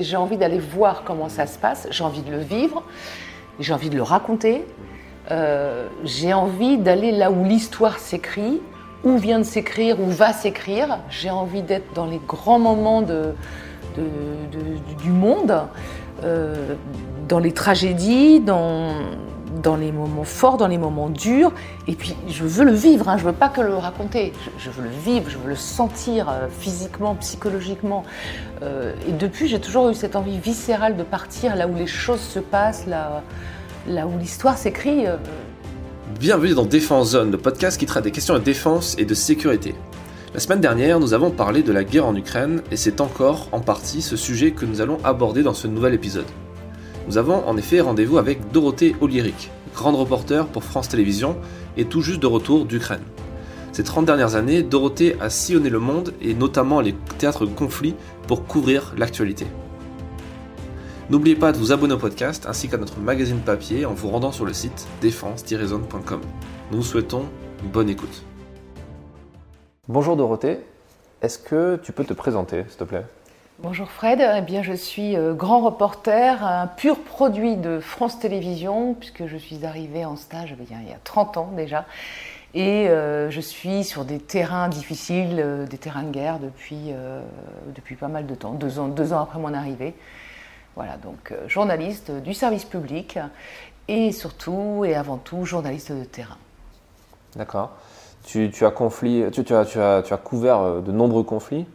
J'ai envie d'aller voir comment ça se passe, j'ai envie de le vivre, j'ai envie de le raconter, euh, j'ai envie d'aller là où l'histoire s'écrit, où vient de s'écrire, où va s'écrire. J'ai envie d'être dans les grands moments du monde, euh, dans les tragédies, dans, dans les moments forts, dans les moments durs. Et puis, je veux le vivre, hein, je veux pas que le raconter. Je, veux le vivre, je veux le sentir euh, physiquement, psychologiquement. Euh, et depuis, j'ai toujours eu cette envie viscérale de partir là où les choses se passent, là, là où l'histoire s'écrit. Euh. Bienvenue dans Défense Zone, le podcast qui traite des questions de défense et de sécurité. La semaine dernière, nous avons parlé de la guerre en Ukraine et c'est encore en partie ce sujet que nous allons aborder dans ce nouvel épisode. Nous avons en effet rendez-vous avec Dorothée Oliéric, grande reporter pour France Télévisions et tout juste de retour d'Ukraine. Ces 30 dernières années, Dorothée a sillonné le monde et notamment les théâtres de conflits pour couvrir l'actualité. N'oubliez pas de vous abonner au podcast ainsi qu'à notre magazine papier en vous rendant sur le site défense-zone.com. Nous vous souhaitons une bonne écoute. Bonjour Dorothée, est-ce que tu peux te présenter s'il te plaît? Bonjour Fred, eh bien, je suis euh, grand reporter, un pur produit de France Télévisions, puisque je suis arrivée en stage eh il y a 30 ans déjà. Et euh, je suis sur des terrains difficiles, euh, des terrains de guerre depuis, depuis pas mal de temps, deux ans, après mon arrivée. Voilà, donc journaliste du service public et surtout et avant tout journaliste de terrain. D'accord. Tu as couvert de nombreux conflits.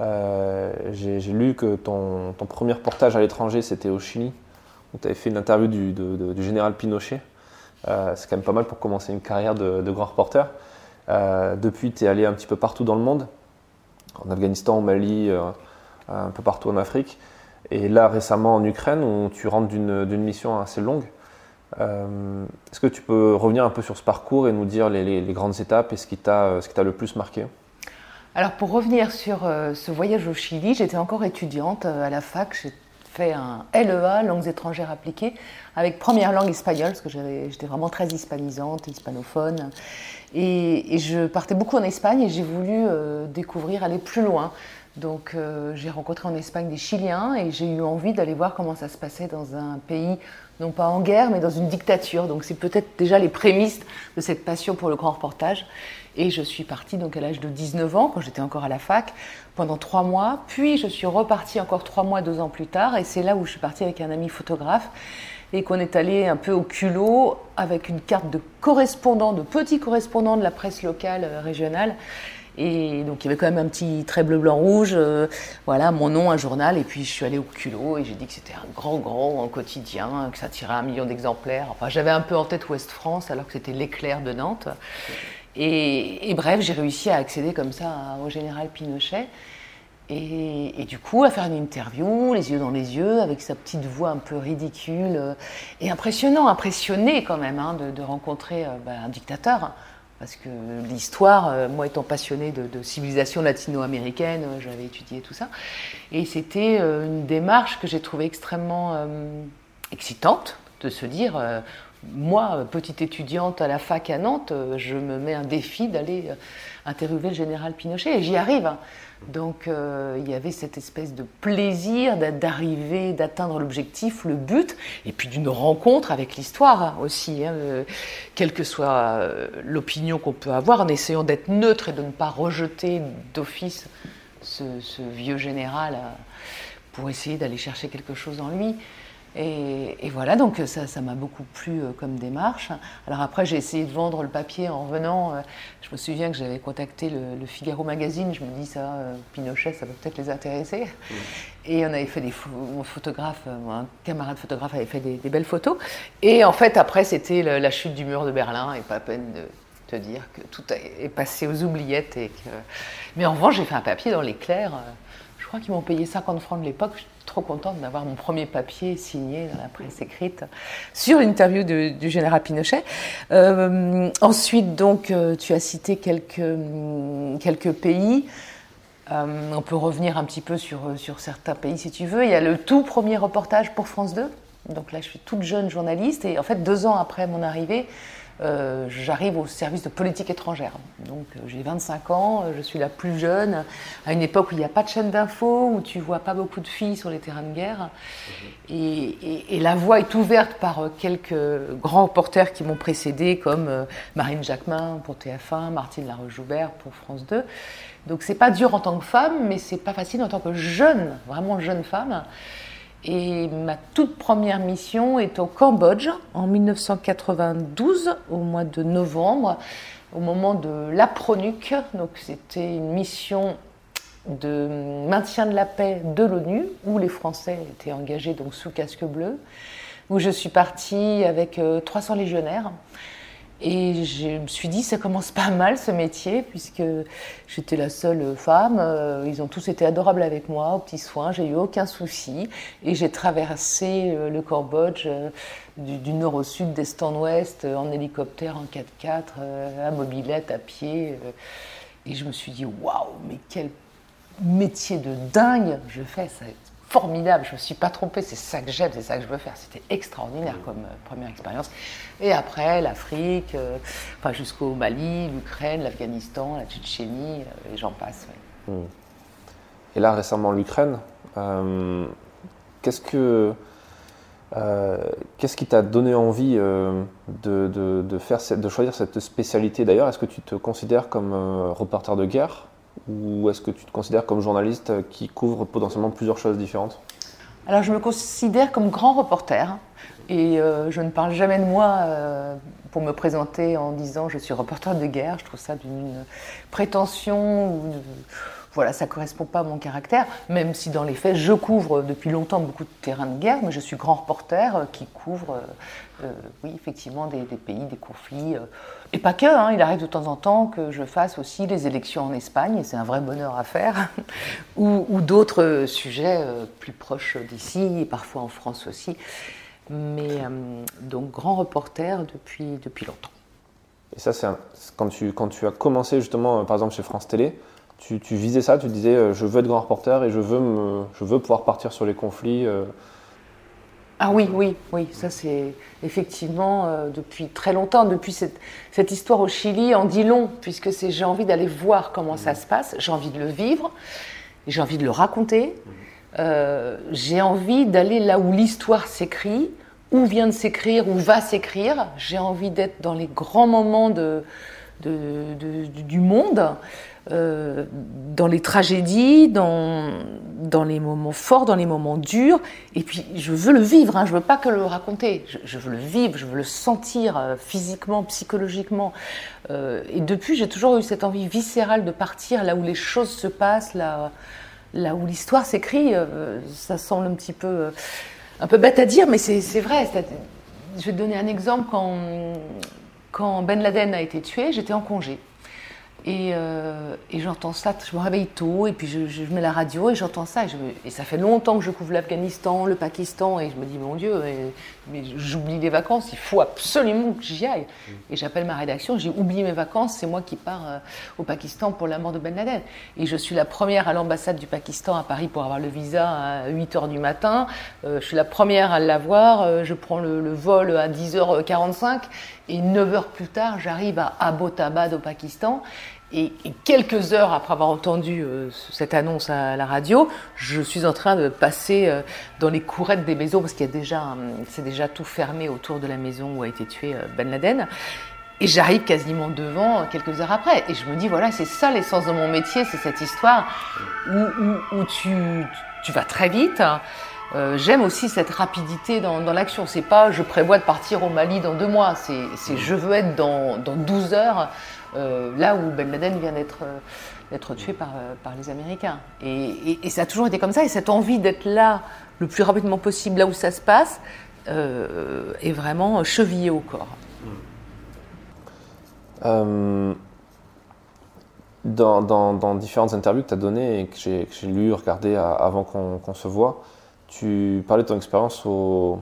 Euh, j'ai lu que ton, premier reportage à l'étranger, c'était au Chili, où tu avais fait une interview du, général Pinochet. Euh, c'est quand même pas mal pour commencer une carrière de, grand reporter. Euh, depuis, tu es allé un petit peu partout dans le monde, en Afghanistan, au Mali, un peu partout en Afrique. Et là, récemment en Ukraine, où tu rentres d'une mission assez longue. Est-ce que tu peux revenir un peu sur ce parcours et nous dire les grandes étapes et ce qui t'a le plus marqué? Alors pour revenir sur euh, ce voyage au Chili, j'étais encore étudiante euh, à la fac, j'ai fait un LEA, langues étrangères appliquées, avec première langue espagnole, parce que j'étais vraiment très hispanisante, hispanophone. Et, je partais beaucoup en Espagne et j'ai voulu euh, découvrir, aller plus loin. Donc j'ai rencontré en Espagne des Chiliens et j'ai eu envie d'aller voir comment ça se passait dans un pays, non pas en guerre, mais dans une dictature. Donc c'est peut-être déjà les prémices de cette passion pour le grand reportage. Et je suis partie donc à l'âge de 19 ans, quand j'étais encore à la fac, pendant trois mois. Puis je suis repartie encore trois mois, deux ans plus tard. Et c'est là où je suis partie avec un ami photographe et qu'on est allé un peu au culot avec une carte de correspondant, de petit correspondant de la presse locale euh, régionale. Et donc il y avait quand même un petit trait bleu, blanc, rouge, euh, voilà, mon nom, un journal, et puis je suis allée au culot et j'ai dit que c'était un grand, grand quotidien, que ça tirait un million d'exemplaires. Enfin, j'avais un peu en tête Ouest France alors que c'était l'éclair de Nantes. Et, bref, j'ai réussi à accéder comme ça au général Pinochet. Et, du coup, à faire une interview, les yeux dans les yeux, avec sa petite voix un peu ridicule euh, et impressionnant, impressionné quand même hein, de, rencontrer euh, bah, un dictateur. Parce que l'histoire, euh, moi étant passionnée de, civilisation latino-américaine, j'avais étudié tout ça. Et c'était une démarche que j'ai trouvée extrêmement excitante, de se dire moi, petite étudiante à la fac à Nantes, euh, je me mets un défi d'aller euh, interviewer le général Pinochet et j'y arrive. Hein. Donc euh, il y avait cette espèce de plaisir d'arriver, d'atteindre l'objectif, le but, et puis d'une rencontre avec l'histoire hein, aussi, hein, quelle que soit l'opinion qu'on peut avoir, en essayant d'être neutre et de ne pas rejeter d'office ce, vieux général pour essayer d'aller chercher quelque chose en lui. Et, voilà, donc ça, ça m'a beaucoup plu euh, comme démarche. Alors après, j'ai essayé de vendre le papier en revenant. Euh, je me souviens que j'avais contacté le, Figaro Magazine. Je me dis, ça, euh, Pinochet, ça va peut-être les intéresser. Et on avait fait des mon photographe, un camarade photographe avait fait des, belles photos. Et en fait, après, c'était la chute du mur de Berlin, et pas à peine de te dire que tout est passé aux oubliettes. Et que... Mais en revanche, j'ai fait un papier dans l'éclair. Je crois qu'ils m'ont payé 50 francs de l'époque trop contente d'avoir mon premier papier signé dans la presse écrite sur l'interview du général Pinochet. Euh, ensuite, donc, euh, tu as cité quelques, mm, quelques pays. Euh, on peut revenir un petit peu sur, sur certains pays si tu veux. Il y a le tout premier reportage pour France 2 Donc là, je suis toute jeune journaliste et en fait, deux ans après mon arrivée, euh, j'arrive au service de politique étrangère. Donc euh, j'ai 25 ans, euh, je suis la plus jeune, à une époque où il n'y a pas de chaîne d'infos, où tu vois pas beaucoup de filles sur les terrains de guerre. Et, la voie est ouverte par quelques grands reporters qui m'ont précédé, comme Marine Jacquemin pour TF1, Martine Laroche-Joubert pour France 2. Donc c'est pas dur en tant que femme, mais c'est pas facile en tant que jeune, vraiment jeune femme. Et ma toute première mission est au Cambodge en 1992, au mois de novembre, au moment de l'APRONUC. Donc c'était une mission de maintien de la paix de l'ONU, où les Français étaient engagés donc sous casque bleu, où je suis partie avec 300 euh, légionnaires. Et je me suis dit, ça commence pas mal ce métier, puisque j'étais la seule femme. Euh, ils ont tous été adorables avec moi, aux petits soins, j'ai eu aucun souci. Et j'ai traversé euh, le Cambodge euh, du, nord au sud, d'est en ouest, en hélicoptère, en 4x4, à mobilette, à pied. Et je me suis dit, waouh, mais quel métier de dingue je fais, ça formidable, je ne me suis pas trompée, c'est ça que j'aime, c'est ça que je veux faire. C'était extraordinaire comme euh, première expérience. Et après, l'Afrique, euh, enfin, jusqu'au Mali, l'Ukraine, l'Afghanistan, la Tchétchénie, euh, et j'en passe. Hmm. Et là, récemment, l'Ukraine, qu'est-ce que. Qu'est-ce qui t'a donné envie de, de, faire, de choisir cette spécialité? D'ailleurs Est-ce que tu te considères comme reporter de guerre? Ou est-ce que tu te considères comme journaliste qui couvre potentiellement plusieurs choses différentes? Alors je me considère comme grand reporter et euh, je ne parle jamais de moi euh, pour me présenter en disant je suis reporter de guerre. Je trouve ça d'une prétention voilà, ça correspond pas à mon caractère, même si dans les faits, je couvre depuis longtemps beaucoup de terrains de guerre, mais je suis grand reporter euh, qui couvre, euh, euh, oui, effectivement, des, pays, des conflits. et pas que, hein, il arrive de temps en temps que je fasse aussi les élections en Espagne, et c'est un vrai bonheur à faire, ou, d'autres sujets plus proches d'ici, et parfois en France aussi. Mais donc, grand reporter depuis, depuis longtemps. Et ça, c'est quand, tu, quand tu as commencé justement, par exemple, chez France Télé, tu, visais ça, tu disais euh, je veux être grand reporter et je veux, me, je veux pouvoir partir sur les conflits. Euh. Ah oui, oui, oui, ça c'est effectivement euh, depuis très longtemps, depuis cette, cette, histoire au Chili en dit long, puisque c'est j'ai envie d'aller voir comment ça mmh. se passe, j'ai envie de le vivre, j'ai envie de le raconter, mmh. j'ai envie d'aller là où l'histoire s'écrit, où vient de s'écrire, où va s'écrire, j'ai envie d'être dans les grands moments de, de, du monde. Euh, dans les tragédies, dans, dans les moments forts, dans les moments durs. Et puis, je veux le vivre, hein, je ne veux pas que le raconter. Je, veux le vivre, je veux le sentir euh, physiquement, psychologiquement. Euh, et depuis, j'ai toujours eu cette envie viscérale de partir là où les choses se passent, là, là où l'histoire s'écrit. ça semble un petit peu, un peu bête à dire, mais c'est vrai. Je vais te donner un exemple. Quand, quand Ben Laden a été tué, j'étais en congé. Euh, et, j'entends ça, je me réveille tôt, et puis je, mets la radio et j'entends ça. Et, ça fait longtemps que je couvre l'Afghanistan, le Pakistan, et je me dis, mon Dieu, mais j'oublie les vacances, il faut absolument que j'y aille. Et j'appelle ma rédaction, j'ai oublié mes vacances, c'est moi qui pars euh, au Pakistan pour la mort de Ben Laden. Et je suis la première à l'ambassade du Pakistan à Paris pour avoir le visa à 8 h du matin. Euh, je suis la première à l'avoir, je prends le, le, vol à 10h45, et 9 heures plus tard, j'arrive à Abbottabad au Pakistan. Et, quelques heures après avoir entendu euh, cette annonce à la radio, je suis en train de passer euh, dans les courettes des maisons parce qu'il y a déjà, c'est déjà tout fermé autour de la maison où a été tué euh, Ben Laden. Et j'arrive quasiment devant quelques heures après. Et je me dis, voilà, c'est ça l'essence de mon métier, c'est cette histoire où, où, tu, tu, vas très vite. J'aime aussi cette rapidité dans, dans l'action. C'est pas je prévois de partir au Mali dans deux mois, c'est je veux être dans, dans 12 heures euh, là où Ben Laden vient d'être euh, tué par, euh, par, les Américains. Et, ça a toujours été comme ça, et cette envie d'être là le plus rapidement possible, là où ça se passe, est vraiment chevillée au corps. Dans, différentes interviews que tu as données et que j'ai lues, regardées avant qu'on se voit, tu parlais de ton expérience au,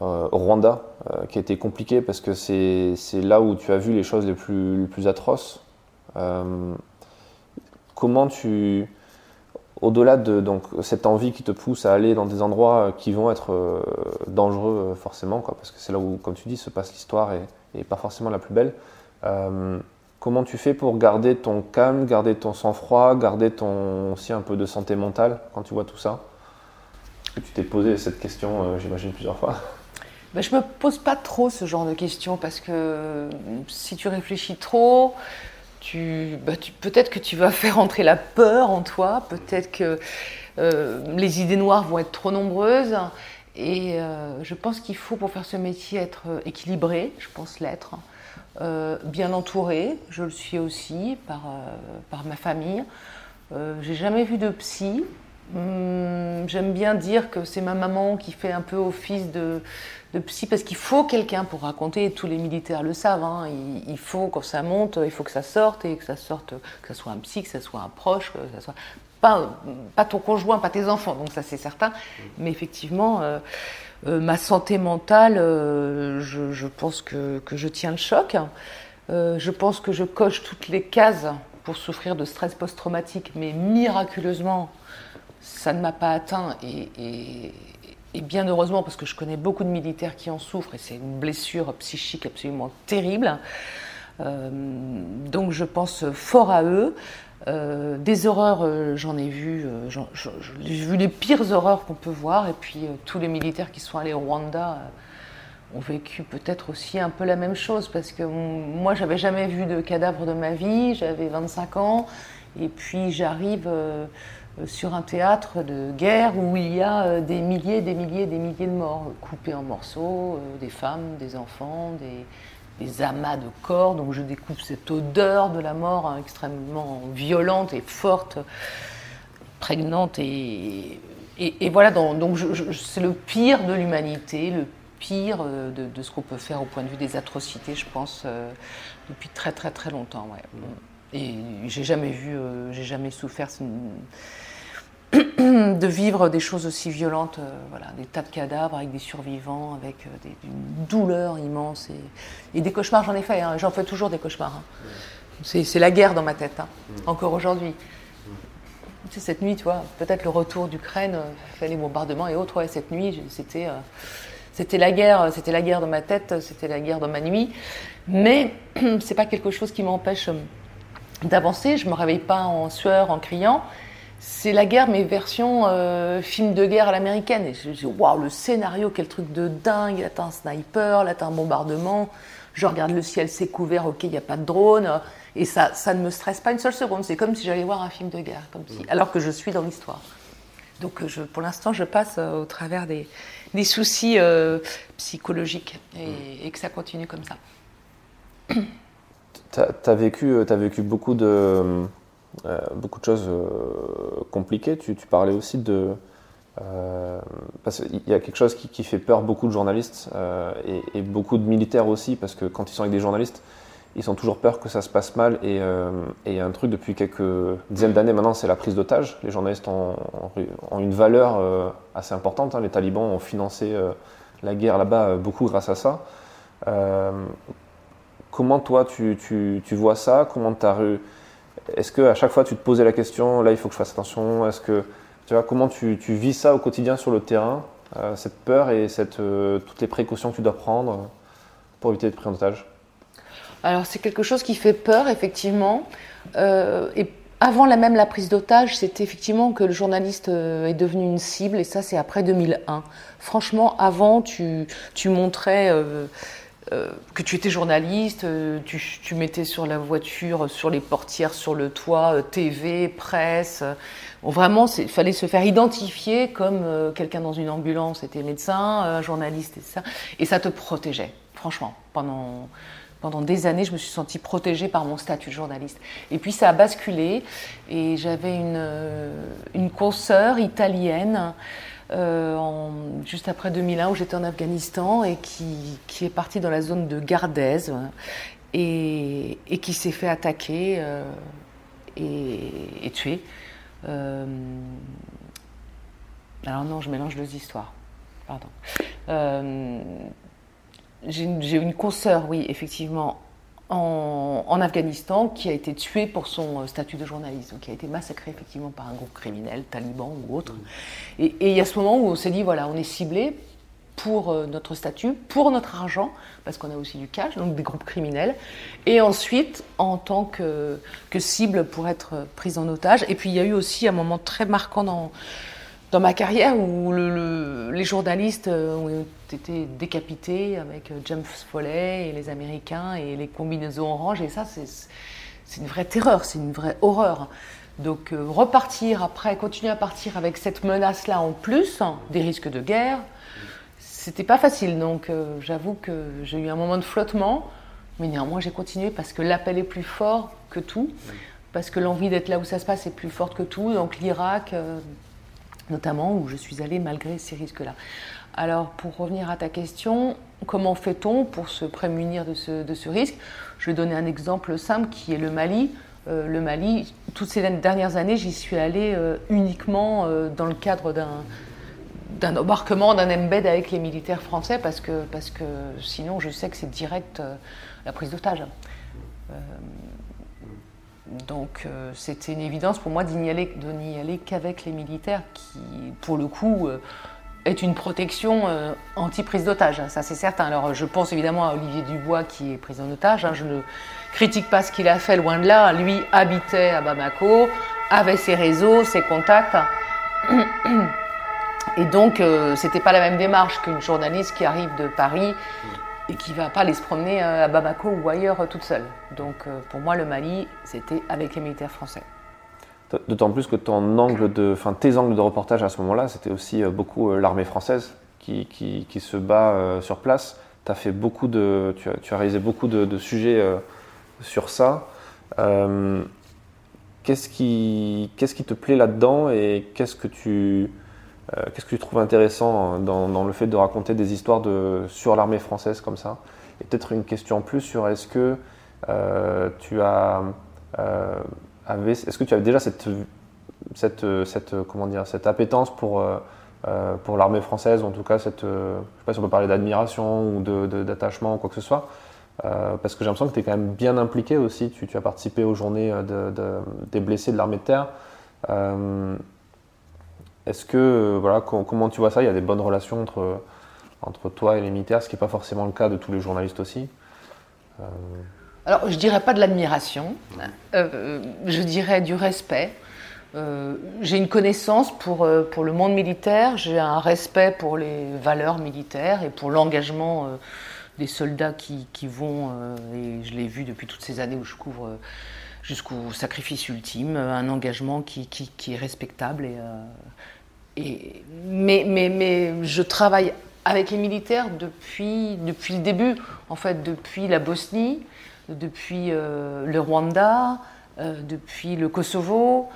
Rwanda, euh, qui a été compliqué parce que c'est là où tu as vu les choses les plus, les plus atroces. Euh, comment tu. au-delà de donc, cette envie qui te pousse à aller dans des endroits qui vont être dangereux forcément, quoi, parce que c'est là où, comme tu dis, se passe l'histoire et, et, pas forcément la plus belle. comment tu fais pour garder ton calme, garder ton sang-froid, garder ton, aussi un peu de santé mentale quand tu vois tout ça? Tu t'es posé cette question, j'imagine, plusieurs fois ben, Je me pose pas trop ce genre de questions parce que si tu réfléchis trop, tu, peut-être que tu vas faire entrer la peur en toi, peut-être que euh, les idées noires vont être trop nombreuses. Et euh, je pense qu'il faut pour faire ce métier être équilibré, je pense l'être, euh, bien entouré, je le suis aussi par, par ma famille. J'ai jamais vu de psy. Hum, j'aime bien dire que c'est ma maman qui fait un peu office de, de psy parce qu'il faut quelqu'un pour raconter. Tous les militaires le savent. Hein. il, faut quand ça monte, il faut que ça sorte et que ça sorte, que ce soit un psy, que ce soit un proche, que ce soit pas, ton conjoint, pas tes enfants. Donc ça c'est certain. Mais effectivement. Euh, euh, ma santé mentale, euh, je, pense que, je tiens le choc. je pense que je coche toutes les cases pour souffrir de stress post-traumatique, mais miraculeusement, ça ne m'a pas atteint et, bien heureusement, parce que je connais beaucoup de militaires qui en souffrent, et c'est une blessure psychique absolument terrible. Euh, donc je pense fort à eux. Euh, des horreurs, euh, j'en ai vu, j'ai vu les pires horreurs qu'on peut voir, et puis tous les militaires qui sont allés au Rwanda ont vécu peut-être aussi un peu la même chose, parce que moi j'avais jamais vu de cadavre de ma vie, j'avais 25 ans, et puis j'arrive sur un théâtre de guerre où il y a euh, des milliers, des milliers, des milliers de morts coupés en morceaux, euh, des femmes, des enfants, des, amas de corps. Donc je découvre cette odeur de la mort hein, extrêmement violente et forte, prégnante. Et, et, voilà, donc, c'est le pire de l'humanité, le pire de, ce qu'on peut faire au point de vue des atrocités, je pense, depuis très très très longtemps. Et j'ai jamais vu, j'ai jamais souffert de vivre des choses aussi violentes, euh, voilà, des tas de cadavres avec des survivants, avec euh, des, une douleur immense et, des cauchemars. J'en ai fait, hein, j'en fais toujours des cauchemars. Hein. C'est la guerre dans ma tête, hein, mm. encore aujourd'hui. Cette nuit, tu vois, peut-être le retour d'Ukraine, euh, les bombardements et autres. Ouais, cette nuit, c'était c'était la guerre, c'était la guerre dans ma tête, c'était la guerre dans ma nuit. Mais c'est pas quelque chose qui m'empêche d'avancer. Je me réveille pas en sueur, en criant c'est la guerre, mais version euh, film de guerre à l'américaine. Et je dis, waouh, le scénario, quel truc de dingue. Là, t'as un sniper, là, t'as un bombardement. Je regarde le ciel, c'est couvert, ok, il n'y a pas de drone. Et ça, ça ne me stresse pas une seule seconde. C'est comme si j'allais voir un film de guerre, comme si, alors que je suis dans l'histoire. Donc, je, pour l'instant, je passe euh, au travers des, des soucis euh, psychologiques et, et, que ça continue comme ça. Tu as, vécu, as vécu beaucoup de euh, beaucoup de choses euh, compliquées. Tu, parlais aussi de. Euh, parce qu'il y a quelque chose qui, fait peur beaucoup de journalistes et, beaucoup de militaires aussi, parce que quand ils sont avec des journalistes, ils ont toujours peur que ça se passe mal. Et il y a un truc depuis quelques dizaines d'années maintenant, c'est la prise d'otages. Les journalistes ont, une valeur assez importante. Hein. Les talibans ont financé la guerre là-bas beaucoup grâce à ça. comment toi tu, tu, tu vois ça? Comment tu as est-ce que à chaque fois tu te posais la question, là il faut que je fasse attention Est-ce que tu vois comment tu, vis ça au quotidien sur le terrain, euh, cette peur et euh, toutes les précautions que tu dois prendre pour éviter d'être pris en otage? Alors c'est quelque chose qui fait peur effectivement. Euh, et avant même la prise d'otage, c'était effectivement que le journaliste est devenu une cible et ça c'est après 2001. Franchement, avant tu, montrais que tu étais journaliste, euh, tu, mettais sur la voiture, sur les portières, sur le toit, euh, TV, presse. vraiment, il fallait se faire identifier comme quelqu'un dans une ambulance était médecin, journaliste et ça. Et ça te protégeait, franchement. Pendant, pendant des années, je me suis sentie protégée par mon statut de journaliste. Et puis ça a basculé et j'avais une, une consoeur italienne euh, juste après 2001 où j'étais en Afghanistan et qui, est parti dans la zone de Gardez et, qui s'est fait attaquer euh, et, et, tuer. Euh, alors non, je mélange deux histoires. Pardon. J'ai une, une consoeur, oui, effectivement, en, Afghanistan qui a été tué pour son statut de journaliste, donc qui a été massacré effectivement par un groupe criminel, taliban ou autre. Et, il y a ce moment où on s'est dit voilà, on est ciblé pour notre statut, pour notre argent, parce qu'on a aussi du cash, donc des groupes criminels, et ensuite en tant que, que cible pour être prise en otage. Et puis il y a eu aussi un moment très marquant dans, dans ma carrière où les journalistes euh, ont été décapités avec euh, James Foley et les Américains et les combinaisons oranges. Et ça, c'est une vraie terreur, c'est une vraie horreur. Donc euh, repartir après, continuer à partir avec cette menace-là en plus, hein, des risques de guerre, c'était pas facile. Donc j'avoue que j'ai eu un moment de flottement, mais néanmoins j'ai continué parce que l'appel est plus fort que tout, parce que l'envie d'être là où ça se passe est plus forte que tout. Donc l'Irak notamment où je suis allée malgré ces risques-là. Alors pour revenir à ta question, comment fait-on pour se prémunir de ce, risque? Je vais donner un exemple simple qui est le Mali. Euh, le Mali, toutes ces dernières années, j'y suis allée euh, uniquement euh, dans le cadre d'un embarquement, d'un embed avec les militaires français, parce que, parce que sinon je sais que c'est direct la prise d'otage. Donc euh, c'était une évidence pour moi de n'y aller, qu'avec les militaires, qui pour le coup euh, est une protection euh, anti-prise d'otage, ça c'est certain. Alors je pense évidemment à Olivier Dubois qui est pris en otage, hein. je ne critique pas ce qu'il a fait, loin de là. Lui habitait à Bamako, avait ses réseaux, ses contacts. Et donc, c'était pas la même démarche qu'une journaliste qui arrive de Paris et qui va pas aller se promener euh, à Bamako ou ailleurs euh, toute seule. Donc euh, pour moi, le Mali, c'était avec les militaires français. D'autant plus que tes angles de reportage à ce moment-là, c'était aussi beaucoup l'armée française qui, se bat sur place. As fait beaucoup de, tu, as, réalisé beaucoup de, de sujets sur ça. qu'est-ce, qui, qu'est-ce qui te plaît là-dedans et qu'est-ce que tu, euh, qu'est-ce que tu trouves intéressant dans, le fait de raconter des histoires de, sur l'armée française comme ça? Et peut-être une question en plus sur est-ce que euh, tu as euh, est-ce que tu avais déjà cette, cette, comment dire, cette appétence pour, pour l'armée française, ou en tout cas, cette, je ne sais pas si on peut parler d'admiration ou d'attachement ou quoi que ce soit, parce que j'ai l'impression que tu es quand même bien impliqué aussi, tu, as participé aux journées de, des blessés de l'armée de terre. Est-ce que, euh, voilà, comment tu vois ça? Il y a des bonnes relations entre, entre toi et les militaires, ce qui n'est pas forcément le cas de tous les journalistes aussi? Euh, Alors, je dirais pas de l'admiration, euh, je dirais du respect. j'ai une connaissance pour, le monde militaire, j'ai un respect pour les valeurs militaires et pour l'engagement des soldats qui, vont, et je l'ai vu depuis toutes ces années où je couvre jusqu'au sacrifice ultime, un engagement qui, qui, qui est respectable et, mais, je travaille avec les militaires depuis, le début, en fait, depuis la Bosnie, depuis euh, le Rwanda, euh, depuis le Kosovo,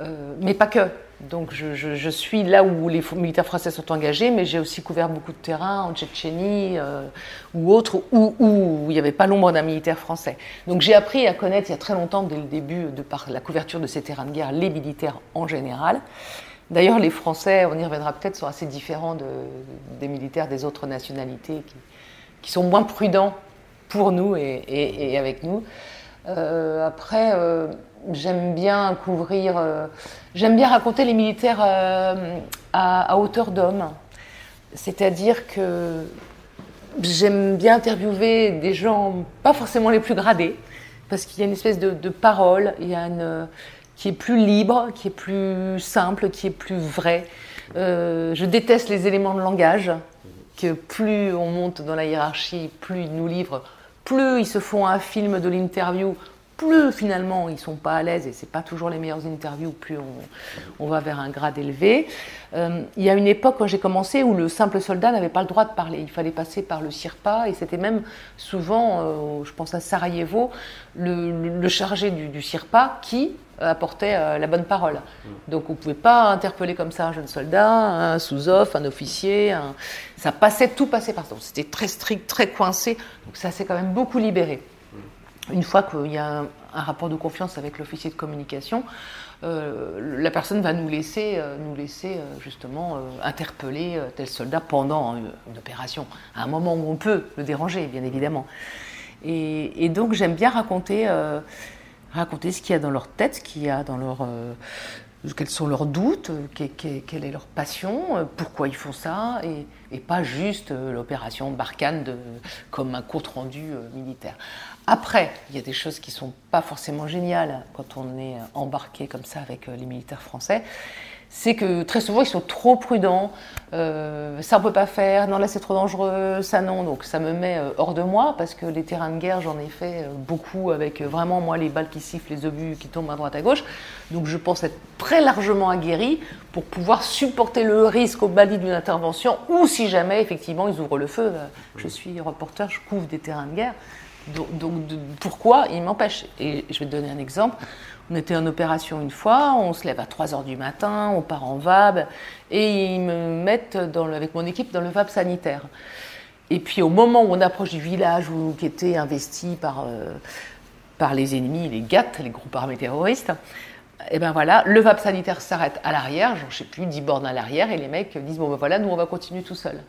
euh, mais pas que. Donc je, je, suis là où les militaires français sont engagés, mais j'ai aussi couvert beaucoup de terrain en Tchétchénie ou autre, où, où, il n'y avait pas l'ombre d'un militaire français. Donc j'ai appris à connaître il y a très longtemps, dès le début, de par la couverture de ces terrains de guerre, les militaires en général. D'ailleurs, les Français, on y reviendra peut-être, sont assez différents des militaires des autres nationalités qui, sont moins prudents pour nous et, avec nous. Euh, après, euh, j'aime bien couvrir, euh, j'aime bien raconter les militaires à, hauteur d'homme. C'est-à-dire que j'aime bien interviewer des gens, pas forcément les plus gradés, parce qu'il y a une espèce de, de parole, il y a une qui est plus libre, qui est plus simple, qui est plus vrai. Euh, je déteste les éléments de langage, que plus on monte dans la hiérarchie, plus ils nous livrent, plus ils se font un film de l'interview, plus finalement. Ils sont pas à l'aise et c'est pas toujours les meilleures interviews, plus on, va vers un grade élevé. Euh, il y a une époque quand j'ai commencé où le simple soldat n'avait pas le droit de parler, il fallait passer par le SIRPA et c'était même souvent, euh, je pense à Sarajevo, le, chargé du, du, SIRPA qui apportait euh, la bonne parole. Donc on ne pouvait pas interpeller comme ça un jeune soldat, un sous-off, un officier, ça passait, tout passait par C'était très strict, très coincé, donc ça s'est quand même beaucoup libéré une fois qu'il y a un, rapport de confiance avec l'officier de communication, euh, la personne va nous laisser, euh, nous laisser euh, justement interpeller tel soldat pendant une, opération, à un moment où on peut le déranger, bien évidemment. Et, donc j'aime bien raconter, raconter ce qu'il y a dans leur tête, ce qu'il y a dans leur quels sont leurs doutes, quelle est leur passion, pourquoi ils font ça, et, pas juste l'opération Barkhane comme un compte rendu militaire. Après, il y a des choses qui sont pas forcément géniales quand on est embarqué comme ça avec les militaires français. C'est que très souvent ils sont trop prudents, euh, ça on peut pas faire, non là c'est trop dangereux, ça non, donc ça me met euh, hors de moi parce que les terrains de guerre j'en ai fait euh, beaucoup avec vraiment moi les balles qui sifflent, les obus qui tombent à droite à gauche, donc je pense être très largement aguerri pour pouvoir supporter le risque au bali d'une intervention ou si jamais effectivement ils ouvrent le feu, je suis reporter, je couvre des terrains de guerre, donc, pourquoi ils m'empêchent Et je vais te donner un exemple. On était en opération une fois, on se lève à 3 h du matin, on part en VAB, et ils me mettent avec mon équipe dans le VAB sanitaire. Et puis au moment où on approche du village où, qui était investi par, euh, par les ennemis, les GATT, les groupes armés terroristes, et ben voilà, le VAB sanitaire s'arrête à l'arrière, je ne sais plus, 10 bornes à l'arrière, et les mecs disent bon ben voilà, nous on va continuer tout seul.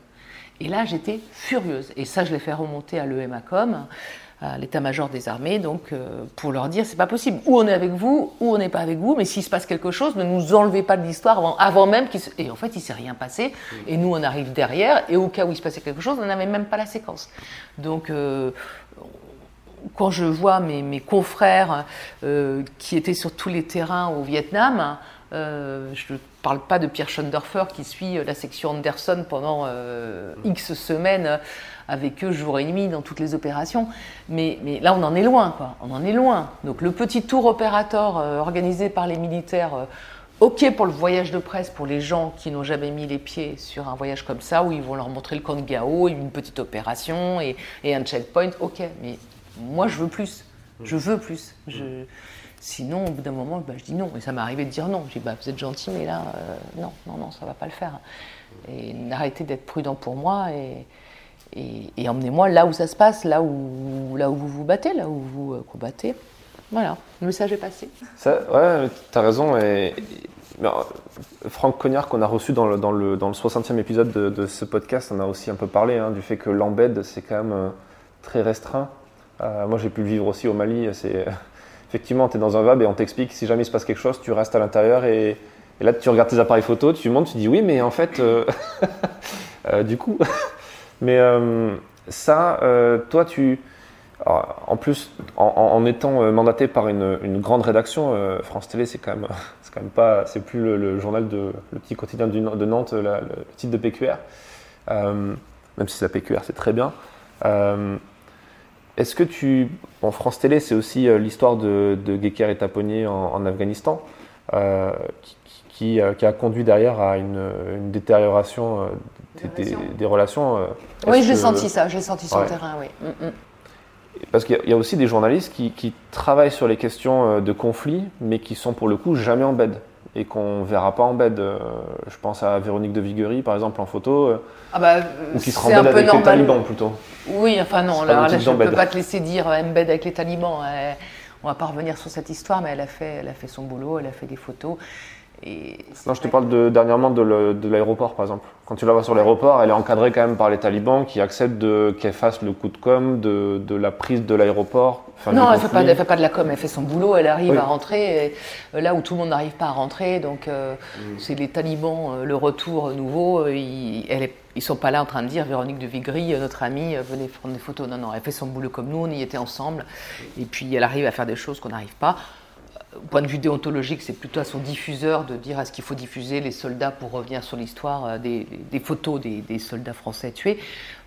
Et là j'étais furieuse, et ça je l'ai fait remonter à l'EMACOM, à l'état-major des armées, donc euh, pour leur dire c'est pas possible. Ou on est avec vous, ou on n'est pas avec vous, mais s'il se passe quelque chose, ne nous enlevez pas de l'histoire avant, même qu'il se... Et en fait, il s'est rien passé, et nous on arrive derrière, et au cas où il se passait quelque chose, on n'avait même pas la séquence. Donc euh, quand je vois mes, mes confrères euh, qui étaient sur tous les terrains au Vietnam, je ne parle pas de Pierre Schoendorfer qui suit la section Anderson pendant X semaines avec eux jour et nuit dans toutes les opérations. Mais, là, on en est loin, quoi. On en est loin. Donc le petit tour opérateur euh, organisé par les militaires, euh, ok pour le voyage de presse pour les gens qui n'ont jamais mis les pieds sur un voyage comme ça, où ils vont leur montrer le camp de Gao, une petite opération et, un checkpoint, ok. Mais moi, je veux plus. Je veux plus. Sinon, au bout d'un moment, bah, je dis non. Et ça m'est arrivé de dire non. Je dis, bah, vous êtes gentil, mais là, euh, non, non, non, ça va pas le faire. Et arrêtez d'être prudent pour moi et, emmenez-moi là où ça se passe, là où, là où vous vous battez, là où vous euh, combattez. Voilà, le message est passé. Ça, ouais, tu as raison. Et, euh, Franck Cognard, qu'on a reçu dans le, dans, le, dans le 60e épisode de, ce podcast, on a aussi un peu parlé hein, du fait que l'embed, c'est quand même euh, très restreint. moi, j'ai pu le vivre aussi au Mali. C'est, effectivement, tu es dans un VAB et on t'explique si jamais il se passe quelque chose, tu restes à l'intérieur et, là, tu regardes tes appareils photo, tu montes, tu dis oui, mais en fait, du coup. Mais euh, ça, euh, toi, tu. en plus, en, étant euh, mandaté par une, grande rédaction, France Télé, c'est quand même, c'est quand même pas, c'est plus le, journal de, le petit quotidien de Nantes, le titre de PQR, même si c'est la PQR, c'est très bien. Est-ce que tu, en France Télé, c'est aussi l'histoire de, de et Taponnier en, Afghanistan, qui, a conduit derrière à une, détérioration des, relations. Euh, oui, j'ai senti ça, j'ai senti sur le terrain, oui. Mm, mm. Parce qu'il y a aussi des journalistes qui, travaillent sur les questions euh, de conflit, mais qui sont pour le coup jamais en bed et qu'on verra pas en bed. Euh, je pense à Véronique de Viguerie, par exemple, en photo, ah bah, ou qui se rend avec les talibans plutôt. Oui, enfin non, là, je ne peux pas te laisser dire embed avec les talibans. on va pas revenir sur cette histoire, mais elle a fait, elle a fait son boulot, elle a fait des photos non, je te parle de, dernièrement de l'aéroport, par exemple. Quand tu la vois sur l'aéroport, elle est encadrée quand même par les talibans qui acceptent qu'elle fasse le coup de com de, la prise de l'aéroport. non, elle ne fait, pas, fait pas de la com, elle fait son boulot, elle arrive à rentrer euh, là où tout le monde n'arrive pas à rentrer. Donc, euh, mm. c'est les talibans, euh, le retour nouveau. ils, ils sont pas là en train de dire Véronique de Vigry, notre amie, venez prendre des photos. Non, non, elle fait son boulot comme nous, on y était ensemble. Et puis, elle arrive à faire des choses qu'on n'arrive pas au point de vue déontologique, c'est plutôt à son diffuseur de dire est-ce qu'il faut diffuser les soldats pour revenir sur l'histoire euh, des, photos des, soldats français tués.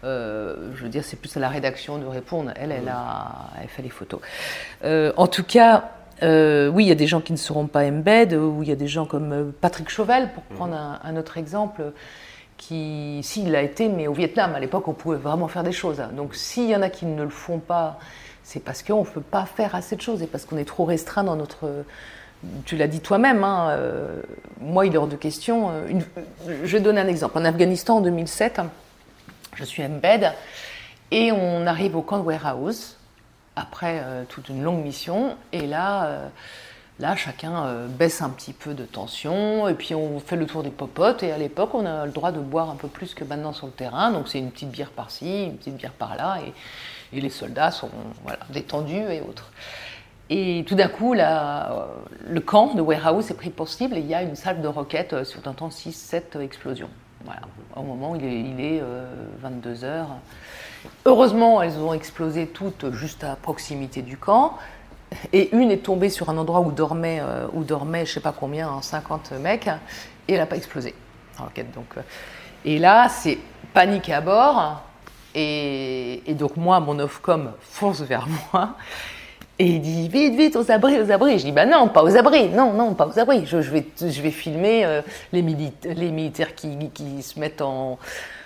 Euh, je veux dire, c'est plus à la rédaction de répondre. Elle, elle a elle fait les photos. Euh, en tout cas, oui, il y a des gens qui ne seront pas embed, ou il y a des gens comme Patrick Chauvel, pour prendre un, autre exemple, qui, s'il a été, mais au Vietnam, à l'époque, on pouvait vraiment faire des choses. Donc, s'il y en a qui ne le font pas, c'est parce qu'on ne peut pas faire assez de choses et parce qu'on est trop restreint dans notre. Tu l'as dit toi-même, hein, euh, moi il est hors de question. Euh, une, je vais donner un exemple. En Afghanistan en 2007, je suis embed et on arrive au camp de warehouse après euh, toute une longue mission et là Là, chacun baisse un petit peu de tension et puis on fait le tour des popotes. Et à l'époque, on a le droit de boire un peu plus que maintenant sur le terrain. Donc c'est une petite bière par-ci, une petite bière par-là. Et, les soldats sont détendus et autres. Et tout d'un coup, euh, le camp de Warehouse est pris pour cible et il y a une salle de roquettes euh, sur un temps 6-7 explosions. Voilà, au moment où il est, il est 22h. Heureusement, elles ont explosé toutes juste à proximité du camp. Et une est tombée sur un endroit où dormait, euh, où je sais pas combien, 50 hein, mecs, et elle n'a pas explosé. Donc, euh, et là, c'est panique à bord. Et, donc moi, mon Ofcom fonce vers moi. Et il dit vite, vite, aux abris, aux abris. Je dis bah non, pas aux abris, non, non, pas aux abris. Je, vais, je vais filmer euh, les, militaires qui, se mettent en,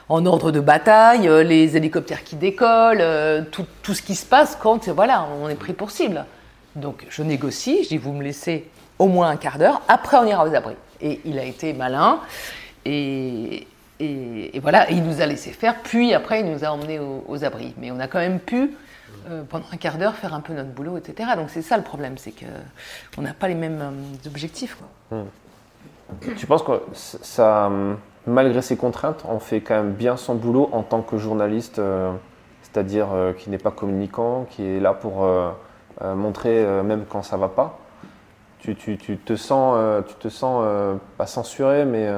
ordre de bataille, les hélicoptères qui décollent, tout, tout, ce qui se passe quand voilà, on est pris pour cible. Donc je négocie, je dis vous me laissez au moins un quart d'heure, après on ira aux abris. Et il a été malin, et, et, voilà, il nous a laissé faire, puis après il nous a emmenés aux, abris. Mais on a quand même pu, euh, pendant un quart d'heure, faire un peu notre boulot, etc. Donc c'est ça le problème, c'est qu'on n'a pas les mêmes euh, objectifs. Hmm. Tu penses que ça, malgré ces contraintes, on fait quand même bien son boulot en tant que journaliste, euh, c'est-à-dire qui n'est pas communicant, qui est là pour montrer même quand ça va pas? Tu, te sens, tu te sens pas censuré, mais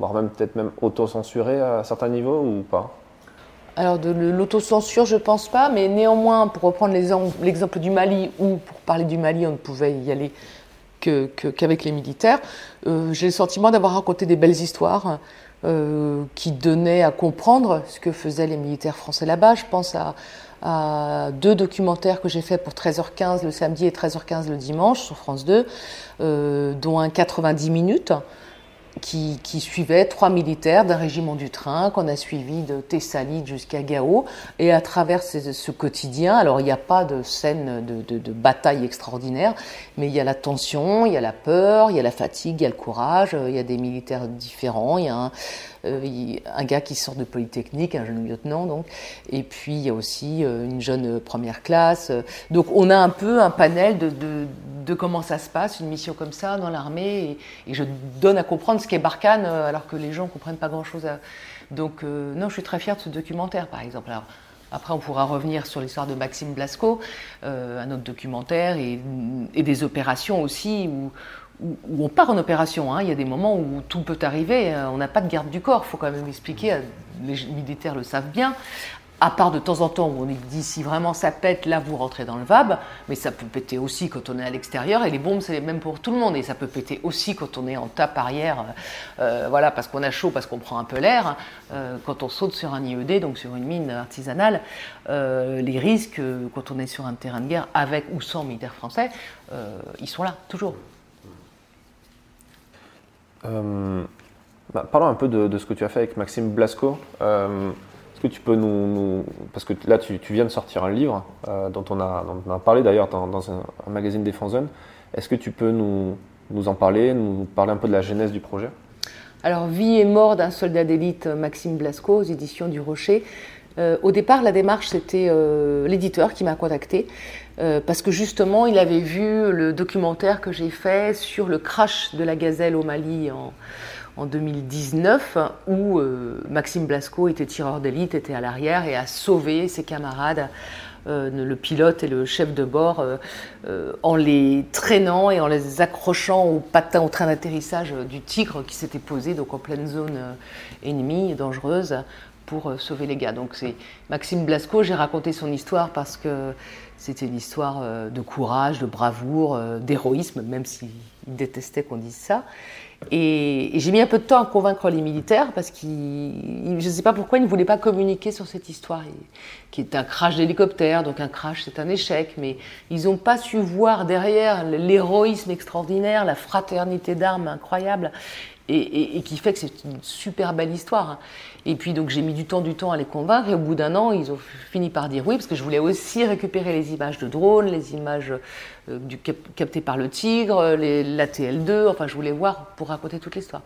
voire même peut-être même auto-censuré à certains niveaux ou pas alors de l'autocensure, je pense pas, mais néanmoins, pour reprendre l'exemple du Mali, ou pour parler du Mali, on ne pouvait y aller qu'avec les militaires, j'ai le sentiment d'avoir raconté des belles histoires qui donnaient à comprendre ce que faisaient les militaires français là-bas. Je pense à, deux documentaires que j'ai fait pour 13h15 le samedi et 13h15 le dimanche sur France 2, euh, dont un 90 minutes qui, qui suivait trois militaires d'un régiment du train qu'on a suivi de Thessalide jusqu'à Gao. Et à travers ce, quotidien, alors il n'y a pas de scène de, de, bataille extraordinaire, mais il y a la tension, il y a la peur, il y a la fatigue, il y a le courage, il y a des militaires différents, il y a un, euh, un gars qui sort de Polytechnique, un jeune lieutenant donc, et puis il y a aussi euh, une jeune première classe. Donc on a un peu un panel de, comment ça se passe, une mission comme ça dans l'armée, et, je donne à comprendre ce qu'est Barkhane euh, alors que les gens ne comprennent pas grand-chose. Donc non, je suis très fière de ce documentaire par exemple. Alors, après, on pourra revenir sur l'histoire de Maxime Blasco, euh, un autre documentaire, et, et, des opérations aussi où, où, on part en opération. Hein. Il y a des moments où tout peut arriver. Euh, on n'a pas de garde du corps. Il faut quand même expliquer. Les militaires le savent bien. À part de temps en temps où on dit si vraiment ça pète, là vous rentrez dans le VAB, mais ça peut péter aussi quand on est à l'extérieur et les bombes c'est les mêmes pour tout le monde et ça peut péter aussi quand on est en tape arrière, euh, voilà parce qu'on a chaud, parce qu'on prend un peu l'air, euh, quand on saute sur un IED, donc sur une mine artisanale, les risques quand on est sur un terrain de guerre avec ou sans militaires français, ils sont là toujours. Euh, bah, parlons un peu de, ce que tu as fait avec Maxime Blasco. Euh, est-ce que tu peux nous, Parce que là, tu, viens de sortir un livre euh, dont, on a, parlé d'ailleurs dans, un, magazine Défense Zone. Est-ce que tu peux nous en parler, nous parler un peu de la genèse du projet? Alors, Vie et mort d'un soldat d'élite, Maxime Blasco, aux éditions du Rocher. Au départ, la démarche, c'était l'éditeur qui m'a contacté euh, parce que justement, il avait vu le documentaire que j'ai fait sur le crash de la gazelle au Mali en, 2019, où euh, Maxime Blasco était tireur d'élite, était à l'arrière et a sauvé ses camarades. Euh, le pilote et le chef de bord en les traînant et en les accrochant au patin, au train d'atterrissage du Tigre qui s'était posé donc en pleine zone ennemie dangereuse pour sauver les gars. Donc c'est Maxime Blasco, j'ai raconté son histoire parce que c'était une histoire euh, de courage, de bravoure, euh, d'héroïsme, même s'il détestait qu'on dise ça. Et, j'ai mis un peu de temps à convaincre les militaires parce que je ne sais pas pourquoi ils ne voulaient pas communiquer sur cette histoire, qui est un crash d'hélicoptère, donc un crash c'est un échec, mais ils n'ont pas su voir derrière l'héroïsme extraordinaire, la fraternité d'armes incroyable, et, qui fait que c'est une super belle histoire. Et puis donc j'ai mis du temps, du temps à les convaincre, et au bout d'un an, ils ont fini par dire oui, parce que je voulais aussi récupérer les images de drones, les images euh, captées par le Tigre, les, la TL2, enfin je voulais voir pour raconter toute l'histoire.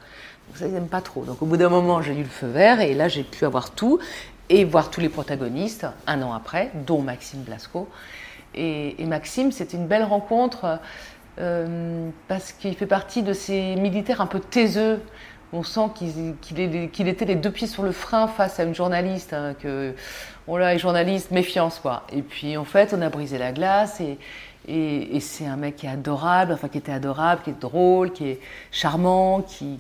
Donc ça, ils n'aiment pas trop. Donc au bout d'un moment, j'ai eu le feu vert, et là j'ai pu avoir tout, et voir tous les protagonistes un an après, dont Maxime Blasco. Et Maxime, c'était une belle rencontre parce qu'il fait partie de ces militaires un peu taiseux. On sent qu'il était les deux pieds sur le frein face à une journaliste, hein, que on l'a journaliste, méfiance quoi. Et puis en fait, on a brisé la glace et, c'est un mec qui est adorable, enfin qui était adorable, qui est drôle, qui est charmant, qui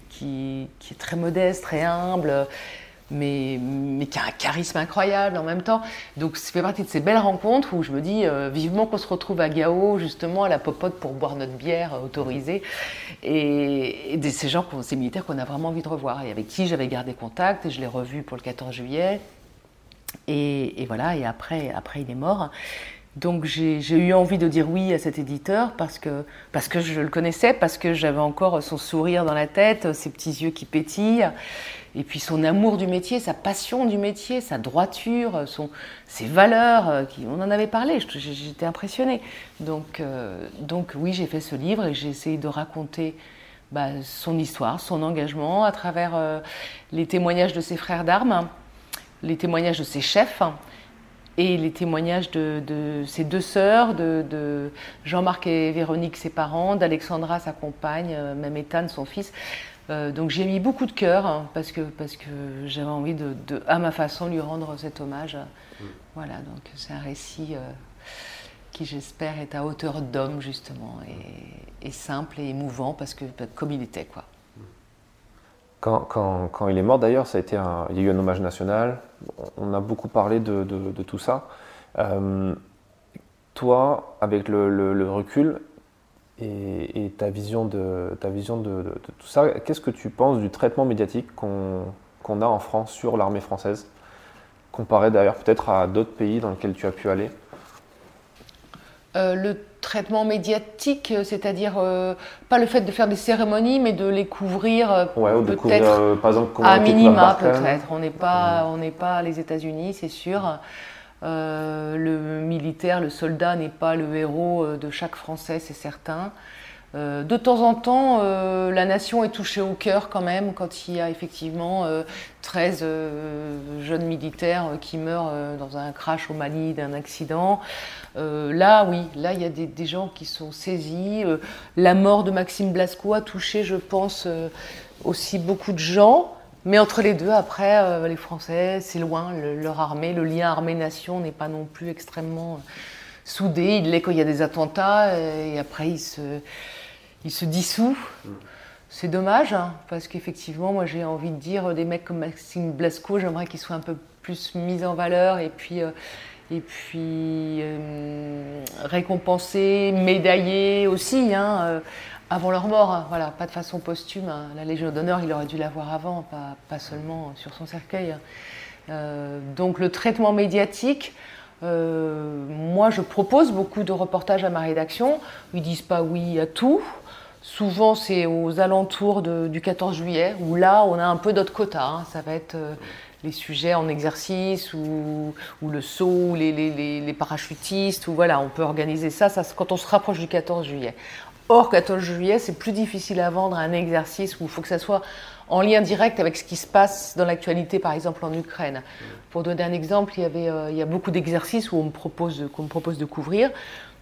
est très modeste, très humble, mais, mais, qui a un charisme incroyable en même temps. Donc ça fait partie de ces belles rencontres où je me dis euh, vivement qu'on se retrouve à Gao, justement à la popote pour boire notre bière autorisée. Et, et ces gens, ces militaires qu'on a vraiment envie de revoir et avec qui j'avais gardé contact et je l'ai revu pour le 14 juillet. Et, et, voilà, et après, après il est mort. Donc j'ai eu envie de dire oui à cet éditeur parce que, parce que je le connaissais, parce que j'avais encore son sourire dans la tête, ses petits yeux qui pétillent, et puis son amour du métier, sa passion du métier, sa droiture, ses valeurs, euh, on en avait parlé, j'étais impressionnée. Donc, euh, donc oui, j'ai fait ce livre et j'ai essayé de raconter bah, son histoire, son engagement à travers euh, les témoignages de ses frères d'armes, les témoignages de ses chefs et les témoignages de, ses deux sœurs, de, Jean-Marc et Véronique, ses parents, d'Alexandra, sa compagne, euh, même Ethan, son fils. Euh, donc j'ai mis beaucoup de cœur hein, parce que, parce que j'avais envie de, à ma façon, lui rendre cet hommage. Mm. Voilà, donc c'est un récit euh, qui, j'espère, est à hauteur d'homme, justement, et, et, simple et émouvant parce que, bah, comme il était, quoi. Quand, il est mort, d'ailleurs, ça a été il y a eu un hommage national. On a beaucoup parlé de, tout ça. Euh, toi, avec le, recul et, ta vision de, ta vision de, tout ça, qu'est-ce que tu penses du traitement médiatique qu'on a en France sur l'armée française, comparé d'ailleurs peut-être à d'autres pays dans lesquels tu as pu aller? Euh, traitement médiatique, euh, c'est-à-dire euh, pas le fait de faire des cérémonies, mais de les couvrir peut-être par exemple à minima peut-être. On n'est pas, on n'est pas les États-Unis, c'est sûr. le militaire, le soldat n'est pas le héros de chaque Français, c'est certain. Euh, de temps en temps, euh, la nation est touchée au cœur quand même quand il y a effectivement 13 euh, jeunes militaires qui meurent dans un crash au Mali d'un accident. là, oui, là, il y a des, gens qui sont saisis. la mort de Maxime Blasco a touché, je pense, aussi beaucoup de gens. Mais entre les deux, après, les Français, c'est loin, leur armée, le lien armée-nation n'est pas non plus extrêmement soudé. Il l'est quand il y a des attentats, et après, il se il se dissout. C'est dommage, hein, parce qu'effectivement, moi j'ai envie de dire des mecs comme Maxime Blasco, j'aimerais qu'ils soient un peu plus mis en valeur et puis, euh, et puis euh, récompensés, médaillés aussi, hein, euh, avant leur mort. Hein. voilà, pas de façon posthume. La Légion d'honneur, il aurait dû l'avoir avant, pas, pas, seulement sur son cercueil. donc le traitement médiatique, moi, je propose beaucoup de reportages à ma rédaction. Ils disent pas oui à tout. Souvent, c'est aux alentours du 14 juillet, où là, on a un peu d'autres quotas. Hein. Ça va être euh, les sujets en exercice, ou, le saut, ou les, parachutistes, ou voilà, on peut organiser ça, quand on se rapproche du 14 juillet. Or, 14 juillet, c'est plus difficile à vendre un exercice où il faut que ça soit en lien direct avec ce qui se passe dans l'actualité, par exemple en Ukraine. Pour donner un exemple, il y, euh, a beaucoup d'exercices qu'on me propose de couvrir.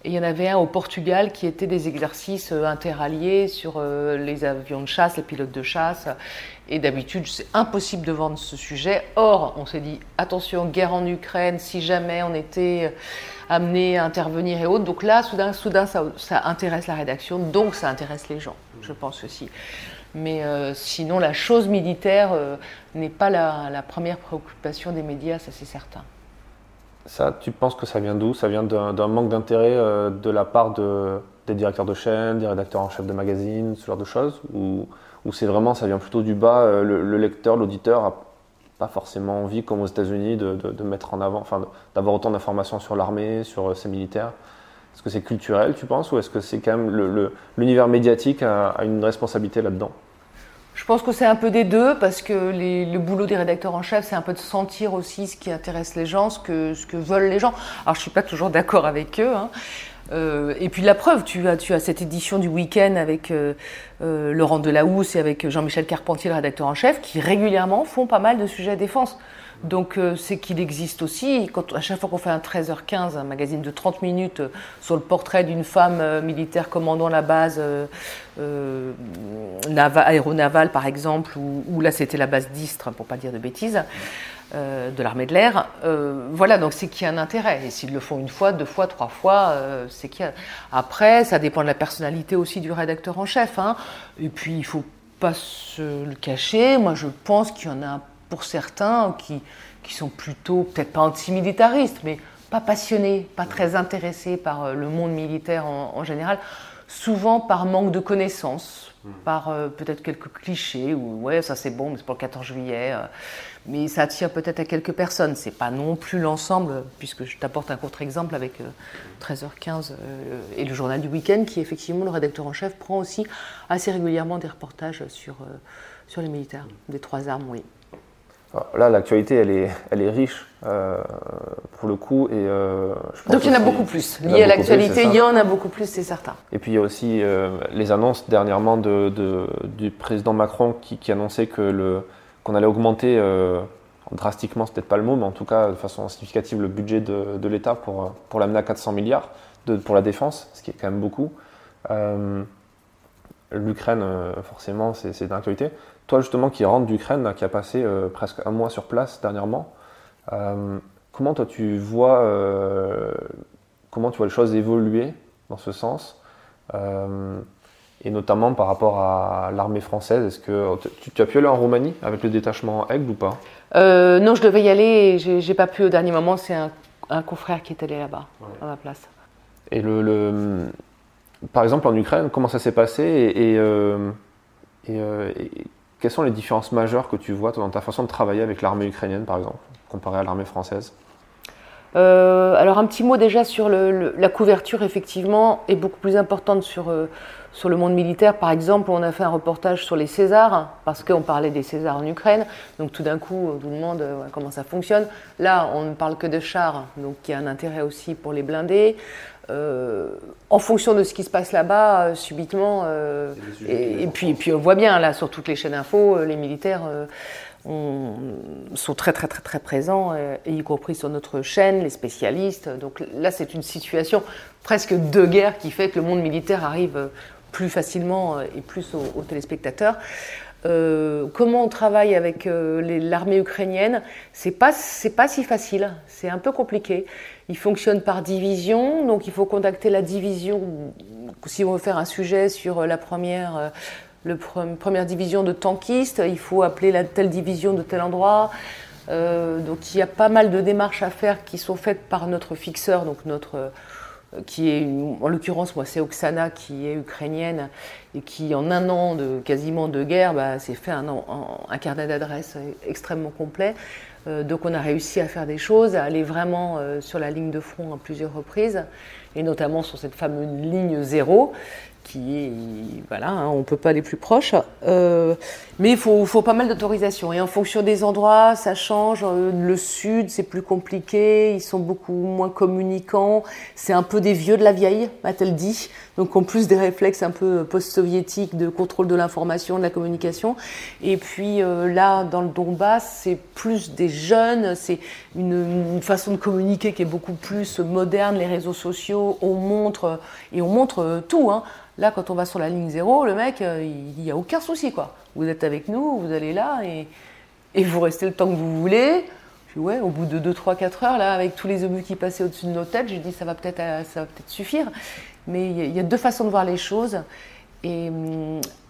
Il y en avait un au Portugal qui était des exercices euh, interalliés sur euh, les avions de chasse, les pilotes de chasse. Et d'habitude, c'est impossible de vendre ce sujet. Or, on s'est dit, attention, guerre en Ukraine, si jamais on était euh, amené à intervenir et autres. Donc là, soudain, soudain ça, intéresse la rédaction, donc ça intéresse les gens, je pense aussi. Mais sinon, la chose militaire n'est pas la première préoccupation des médias, ça c'est certain. Ça, tu penses que ça vient d'où? Ça vient d'un manque d'intérêt euh, de la part de, des directeurs de chaîne, des rédacteurs en chef de magazine, ce genre de choses? Ou, c'est vraiment, ça vient plutôt du bas, euh, le, lecteur, l'auditeur a pas forcément envie, comme aux États-Unis, de, de, mettre en avant, enfin, d'avoir autant d'informations sur l'armée, sur euh, ses militaires? Est-ce que c'est culturel, tu penses, ou est-ce que c'est quand même l'univers médiatique a une responsabilité là-dedans? Je pense que c'est un peu des deux parce que le boulot des rédacteurs en chef, c'est un peu de sentir aussi ce qui intéresse les gens, ce que, veulent les gens. Alors je suis pas toujours d'accord avec eux, hein. Euh, et puis la preuve, tu as, tu as cette édition du week-end avec euh, euh, Laurent Delahousse et avec Jean-Michel Carpentier, le rédacteur en chef, qui régulièrement font pas mal de sujets défense. Donc c'est qu'il existe aussi, quand, à chaque fois qu'on fait un 13h15, un magazine de 30 minutes sur le portrait d'une femme militaire commandant la base aéronavale par exemple, ou, là c'était la base d'Istre, pour pas dire de bêtises, euh, de l'armée de l'air. Euh, voilà, donc c'est qu'il y a un intérêt. Et s'ils le font une fois, deux fois, trois fois, euh, c'est qu'il y a. Après, ça dépend de la personnalité aussi du rédacteur en chef. Hein. Et puis, il faut pas se le cacher. Moi, je pense qu'il y en a pour certains qui, qui sont plutôt, peut-être pas antimilitaristes, mais pas passionnés, pas très intéressés par le monde militaire en, général, souvent par manque de connaissances, mmh. par peut-être quelques clichés, ou ouais, ça c'est bon, mais c'est pour le 14 juillet mais ça attire peut-être à quelques personnes. C'est pas non plus l'ensemble, puisque je t'apporte un contre-exemple avec 13h15 euh, euh, et le journal du week-end, qui effectivement, le rédacteur en chef prend aussi assez régulièrement des reportages sur, euh, sur les militaires, des trois armes, oui. Là, l'actualité, elle est, elle est riche pour le coup. Et, Donc il y en a beaucoup plus. Lié à l'actualité, il y en a beaucoup plus, c'est certain. Et puis il y a aussi les annonces dernièrement de, du président Macron qui, qui annonçait que le, qu'on allait augmenter euh, drastiquement, c'est peut-être pas le mot, mais en tout cas de façon significative le budget de, l'État pour, pour l'amener à 400 milliards de, pour la défense, ce qui est quand même beaucoup. Euh, L'Ukraine, euh, forcément, c'est d'actualité. Toi, justement, qui rentre d'Ukraine, qui a passé presque un mois sur place dernièrement, comment toi tu vois, comment tu vois les choses évoluer dans ce sens et notamment par rapport à l'armée française. Est-ce que tu, as pu aller en Roumanie avec le détachement Aigle ou pas? Euh, Non, je devais y aller et j'ai pas pu au dernier moment. C'est un, confrère qui est allé là-bas à ma place. Et le, par exemple en Ukraine, comment ça s'est passé? Et, euh, euh, et, quelles sont les différences majeures que tu vois dans ta façon de travailler avec l'armée ukrainienne, par exemple, comparée à l'armée française? Alors un petit mot déjà sur la couverture, effectivement, est beaucoup plus importante sur, sur le monde militaire, par exemple, on a fait un reportage sur les Césars, parce qu'on parlait des Césars en Ukraine. Donc tout d'un coup, on vous demande euh, comment ça fonctionne? Là, on ne parle que de chars, donc il y a un intérêt aussi pour les blindés. Euh, en fonction de ce qui se passe là-bas, euh, subitement, et, puis, puis on voit bien là sur toutes les chaînes info, les militaires sont très très très très présents, y compris sur notre chaîne, les spécialistes. Donc là, c'est une situation presque de guerre qui fait que le monde militaire arrive plus facilement euh, et plus aux, téléspectateurs. Euh, comment on travaille avec euh, l'armée ukrainienne? C'est pas c'est pas si facile, c'est un peu compliqué. Il fonctionne par division, donc il faut contacter la division si on veut faire un sujet sur la première le première division de tankistes, il faut appeler la telle division de tel endroit. donc il y a pas mal de démarches à faire qui sont faites par notre fixeur, donc notre qui est, en l'occurrence, moi, c'est Oksana qui est ukrainienne et qui, en un an de quasiment de guerre, bah, s'est fait un, un, carnet d'adresses extrêmement complet. Euh, donc, on a réussi à faire des choses, à aller vraiment euh, sur la ligne de front à plusieurs reprises, et notamment sur cette fameuse ligne zéro, qui voilà, hein, on ne peut pas aller plus proche. Euh, mais il faut, faut, pas mal d'autorisation. Et en fonction des endroits, ça change. Euh, le sud, c'est plus compliqué. Ils sont beaucoup moins communicants. C'est un peu des vieux de la vieille, a-t-elle dit. Donc, en plus des réflexes un peu post-soviétiques de contrôle de l'information, de la communication. Et puis euh, là, dans le Donbass, c'est plus des jeunes. C'est une, façon de communiquer qui est beaucoup plus moderne. Les réseaux sociaux, on montre, et on montre tout. Hein. Là, quand on va sur la ligne zéro, le mec, euh, il n'y a aucun souci, quoi. Vous êtes avec nous, vous allez là et, vous restez le temps que vous voulez. Puis ouais, au bout de 2, 3, 4 heures, là, avec tous les obus qui passaient au-dessus de nos têtes, je dis ça va peut-être euh, suffire. Mais il y, a deux façons de voir les choses. Et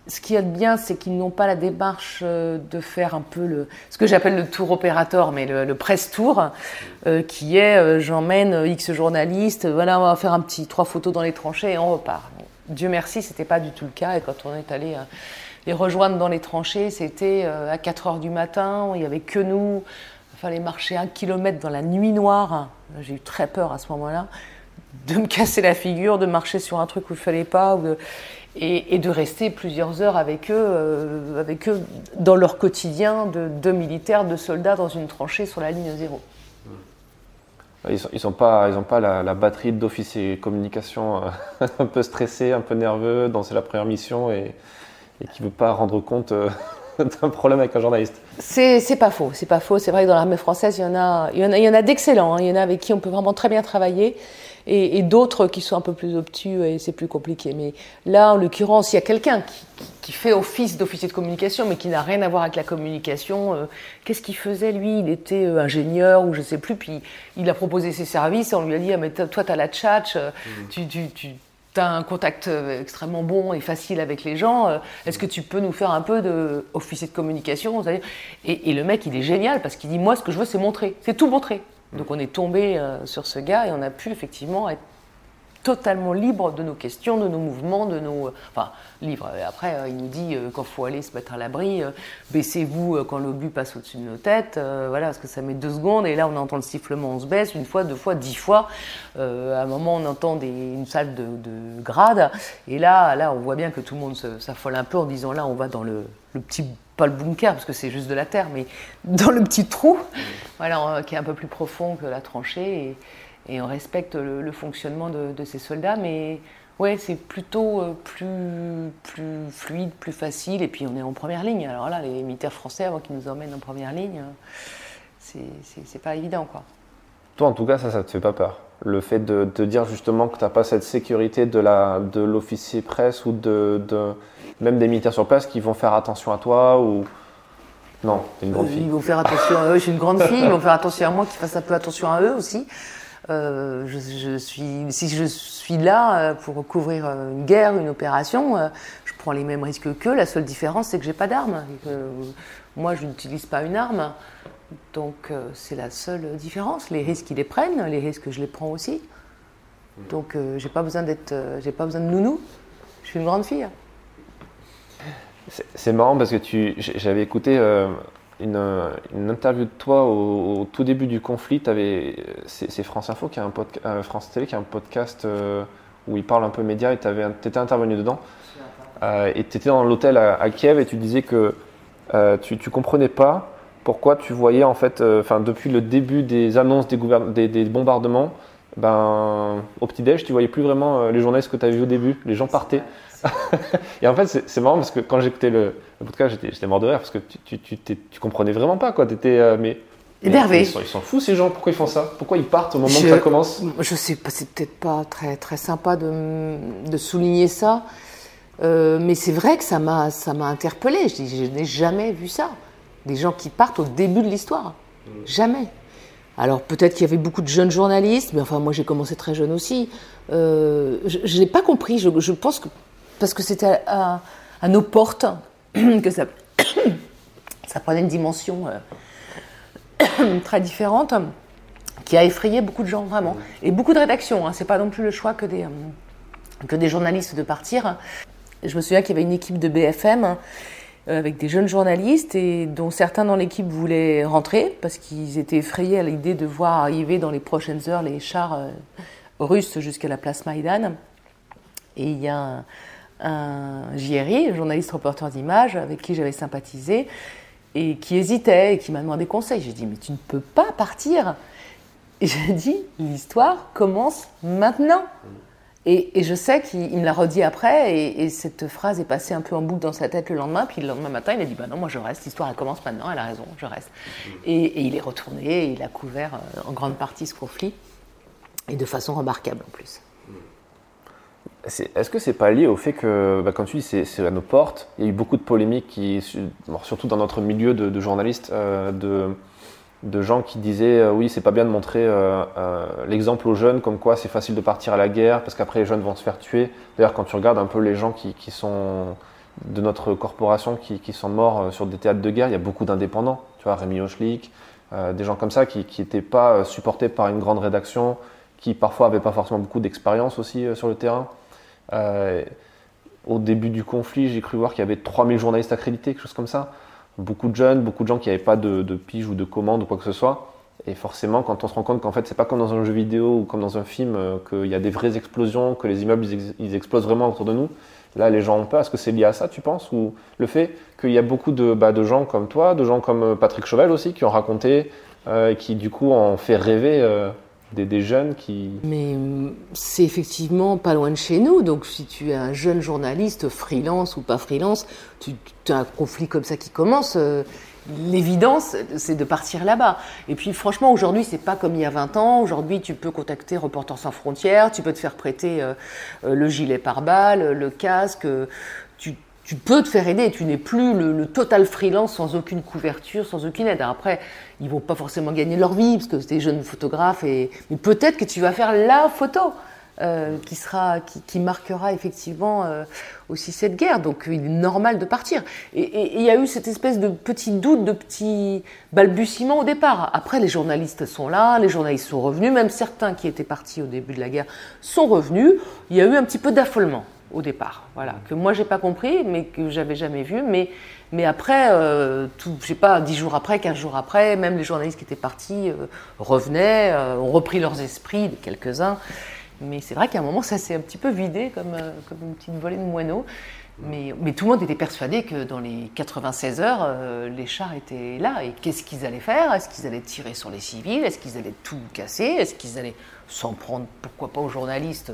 ce qui est bien, c'est qu'ils n'ont pas la démarche euh, de faire un peu le, ce que j'appelle le tour opérateur, mais le, presse tour, qui est j'emmène X journalistes, voilà, on va faire un petit trois photos dans les tranchées et on repart. Dieu merci, c'était pas du tout le cas. Et quand on est allé euh, les rejoindre dans les tranchées, c'était euh, à 4 heures du matin, il n'y avait que nous. Il fallait marcher un kilomètre dans la nuit noire. J'ai eu très peur à ce moment-là de me casser la figure, de marcher sur un truc où il fallait pas, et, de rester plusieurs heures avec eux, euh, avec eux dans leur quotidien de, de militaires, de soldats dans une tranchée sur la ligne zéro. Ils n'ont ils pas, ils ont pas la, la batterie d'officier communication euh, un peu stressé, un peu nerveux, dans c'est la première mission et, et qui ne veut pas rendre compte euh, d'un problème avec un journaliste. C'est c'est pas faux, c'est pas faux. C'est vrai que dans l'armée française, il y en a, il y en a, il y en a d'excellents. hein. Il y en a avec qui on peut vraiment très bien travailler, et, et d'autres qui sont un peu plus obtus et c'est plus compliqué. Mais là, en l'occurrence, il y a quelqu'un qui, fait office d'officier de communication, mais qui n'a rien à voir avec la communication. Euh, Qu'est-ce qu'il faisait lui? Il était euh, ingénieur ou je sais plus. Puis il a proposé ses services. Et on lui a dit ah, mais toi, toi, t'as la tchatch, euh, tu, tu, tu as un contact extrêmement bon et facile avec les gens. Est-ce que tu peux nous faire un peu de officier de communication? Et le mec, il est génial parce qu'il dit moi, ce que je veux, c'est montrer, c'est tout montrer. Donc on est tombé euh, sur ce gars et on a pu effectivement être totalement libre de nos questions, de nos mouvements, de nos. euh, Enfin, libre. Après, euh, il nous dit euh, quand faut aller se mettre à l'abri, baissez-vous quand l'obus passe au-dessus de nos têtes. voilà, parce que ça met deux secondes. Et là, on entend le sifflement, on se baisse une fois, deux fois, dix fois. À un moment, on entend une salle de, de grade. Et là, là, on voit bien que tout le monde s'affole un peu en disant là, on va dans le, petit. Pas le bunker, parce que c'est juste de la terre, mais dans le petit trou, voilà, qui est un peu plus profond que la tranchée. Et on respecte le, le fonctionnement de, de ces soldats, mais ouais, c'est plutôt euh, plus, plus fluide, plus facile, et puis on est en première ligne. Alors là, les militaires français, avant qu'ils nous emmènent en première ligne, euh, c'est- pas évident, quoi. Toi, en tout cas, ça, ça te fait pas peur. Le fait de te dire justement que tu n'as pas cette sécurité de la de l'officier presse ou de, de- même des militaires sur place qui vont faire attention à toi ou non, t'es une grande Euh, fille. Ils vont faire attention à eux, je suis une grande fille, ils vont faire attention à moi, qu'ils fassent un peu attention à eux aussi. Euh, je, suis, si je suis là euh, pour couvrir euh, une guerre, une opération, je prends les mêmes risques qu'eux. La seule différence, c'est que j'ai pas d'arme. moi, je n'utilise pas une arme. Donc, c'est la seule différence. Les risques, ils les prennent, les risques, je les prends aussi. Donc, j'ai pas besoin d'être, j'ai pas besoin de nounou. Je suis une grande fille. C'est- marrant parce que tu, j'avais écouté une, une interview de toi au, au tout début du conflit. T'avais- C'est France Info qui a un podcast, euh, France Télé qui a un podcast euh, où ils parlent un peu médias et tu étais intervenu dedans. Euh, et tu étais dans l'hôtel à, à Kiev et tu disais que euh, tu, tu comprenais pas pourquoi tu voyais en fait, euh, enfin depuis le début des annonces des, gouvern- des, des bombardements, ben, au petit-déj, tu voyais plus vraiment euh, les journalistes que tu avais vus au début. Les gens partaient. Et en fait, c'est marrant parce que quand j'écoutais le, le podcast, j'étais mort de rire parce que tu, tu, tu, tu comprenais vraiment pas quoi. T'étais, euh, mais, Énervé. Ils sont fous ces gens. Pourquoi ils font ça? Pourquoi ils partent au moment Je- que ça commence? Je sais pas, c'est peut-être pas très, très sympa de, de souligner ça, euh, mais c'est vrai que ça m'a, ça m'a interpellée. Je, dis, je n'ai jamais vu ça. Des gens qui partent au début de l'histoire. Jamais. Alors peut-être qu'il y avait beaucoup de jeunes journalistes, mais enfin moi j'ai commencé très jeune aussi. Euh, je n'ai pas compris. Je, je pense que parce que c'était à, nos portes que ça, prenait une dimension euh, très différente qui a effrayé beaucoup de gens vraiment et beaucoup de rédactions. Hein. C'est pas non plus le choix que des euh, que des journalistes de partir. Je me souviens qu'il y avait une équipe de BFM euh, avec des jeunes journalistes et dont certains dans l'équipe voulaient rentrer parce qu'ils étaient effrayés à l'idée de voir arriver dans les prochaines heures les chars russes jusqu'à la place Maïdan. Et il y a un, un JRI, journaliste reporter d'images, avec qui j'avais sympathisé, et qui hésitait et qui m'a demandé conseil. J'ai dit, mais tu ne peux pas partir. Et j'ai dit, l'histoire commence maintenant. Et, je sais qu'il il me l'a redit après, et, et cette phrase est passée un peu en boucle dans sa tête le lendemain. Puis le lendemain matin, il a dit Bah non, moi je reste, l'histoire elle commence maintenant, elle a raison, je reste. Et, et il est retourné, et il a couvert euh, en grande partie ce conflit, et de façon remarquable en plus. Est-ce que c'est pas lié au fait que, bah, comme tu dis, c'est à nos portes Il y a eu beaucoup de polémiques, surtout dans notre milieu de, journalistes, euh, de, gens qui disaient euh, oui, c'est pas bien de montrer euh, l'exemple aux jeunes, comme quoi c'est facile de partir à la guerre, parce qu'après les jeunes vont se faire tuer. D'ailleurs, quand tu regardes un peu les gens qui, sont de notre corporation qui, sont morts sur des théâtres de guerre, il y a beaucoup d'indépendants. Tu vois, Rémi Hochlik, des gens comme ça qui n'étaient pas supportés par une grande rédaction, qui parfois n'avaient pas forcément beaucoup d'expérience aussi sur le terrain. Euh, au début du conflit, j'ai cru voir qu'il y avait 3000 journalistes accrédités, quelque chose comme ça. Beaucoup de jeunes, beaucoup de gens qui n'avaient pas de, pige ou de commande ou quoi que ce soit. Et forcément, quand on se rend compte qu'en fait, c'est pas comme dans un jeu vidéo ou comme dans un film, euh, qu'il y a des vraies explosions, que les immeubles ils, ex- ils explosent vraiment autour de nous, là, les gens ont peur. Est-ce que c'est lié à ça, tu penses? Ou le fait qu'il y a beaucoup de, bah, gens comme toi, de gens comme euh, Patrick Chauvel aussi, qui ont raconté, euh, qui du coup ont fait rêver des, jeunes qui... Mais mm, c'est effectivement pas loin de chez nous. Donc si tu es un jeune journaliste, freelance ou pas freelance, tu, as un conflit comme ça qui commence. Euh, l'évidence, c'est de partir là-bas. Et puis franchement, aujourd'hui, c'est pas comme il y a 20 ans. Aujourd'hui, tu peux contacter Reporters sans frontières, tu peux te faire prêter euh, euh, le gilet pare-balles, le casque. Tu peux te faire aider. Tu n'es plus le, total freelance sans aucune couverture, sans aucune aide. après, ils vont pas forcément gagner leur vie parce que c'est des jeunes photographes. Et, mais peut-être que tu vas faire la photo. Euh, qui, sera, qui, marquera effectivement euh, aussi cette guerre. Donc il est normal de partir. Et il y a eu cette espèce de petit doute, de petit balbutiement au départ. Après, les journalistes sont là, les journalistes sont revenus, même certains qui étaient partis au début de la guerre sont revenus. Il y a eu un petit peu d'affolement au départ, voilà, que moi j'ai pas compris, mais que j'avais jamais vu. Mais, mais après, euh, tout, je sais pas, dix jours après, quinze jours après, même les journalistes qui étaient partis euh, revenaient, euh, ont repris leurs esprits, quelques-uns. Mais c'est vrai qu'à un moment, ça s'est un petit peu vidé comme, euh, comme une petite volée de moineaux. Mais, mais, tout le monde était persuadé que dans les 96 heures, les chars étaient là. Et qu'est-ce qu'ils allaient faire? Est-ce qu'ils allaient tirer sur les civils? Est-ce qu'ils allaient tout casser? Est-ce qu'ils allaient s'en prendre, pourquoi pas, aux journalistes?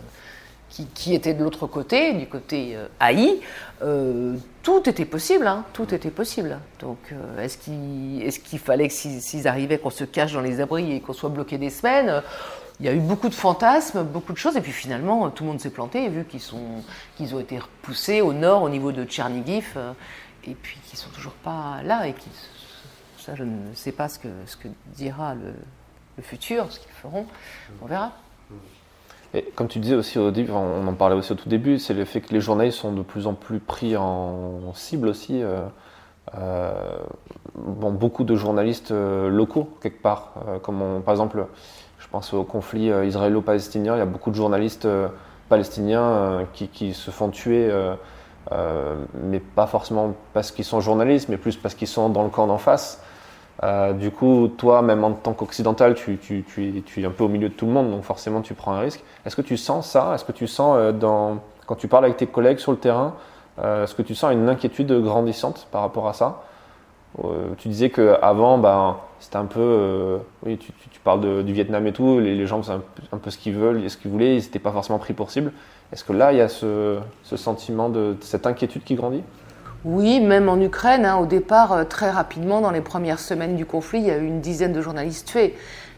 Qui, était de l'autre côté, du côté euh, AI, euh, tout était possible, hein, tout était possible. Donc, euh, est-ce qu'il fallait que s'ils arrivaient, qu'on se cache dans les abris et qu'on soit bloqué des semaines Il y a eu beaucoup de fantasmes, beaucoup de choses, et puis finalement, tout le monde s'est planté, vu qu'ils ont été repoussés au nord, au niveau de Tchernigiv, et puis qu'ils sont toujours pas là, et qui, ça, je ne sais pas ce que, dira le futur, ce qu'ils feront, on verra. Et comme tu disais aussi on en parlait aussi au tout début, c'est le fait que les journalistes sont de plus en plus pris en cible aussi. Euh, euh, bon, beaucoup de journalistes euh, locaux, quelque part. comme par exemple, je pense au conflit israélo-palestinien, il y a beaucoup de journalistes palestiniens qui, se font tuer, mais pas forcément parce qu'ils sont journalistes, mais plus parce qu'ils sont dans le camp d'en face. Euh, du coup, toi, même en tant qu'occidental, tu, es un peu au milieu de tout le monde, donc forcément tu prends un risque. Est-ce que tu sens ça? Est-ce que tu sens, euh, dans, quand tu parles avec tes collègues sur le terrain, euh, est-ce que tu sens une inquiétude grandissante par rapport à ça? Tu disais qu'avant, ben, c'était un peu. oui, tu, parles du Vietnam et tout, les, gens faisaient un, peu ce qu'ils veulent, ce qu'ils voulaient, ils n'étaient pas forcément pris pour cible. Est-ce que là, il y a ce, ce sentiment de cette inquiétude qui grandit? Oui, même en Ukraine, hein, au départ, euh, très rapidement, dans les premières semaines du conflit, il y a eu une dizaine de journalistes tués.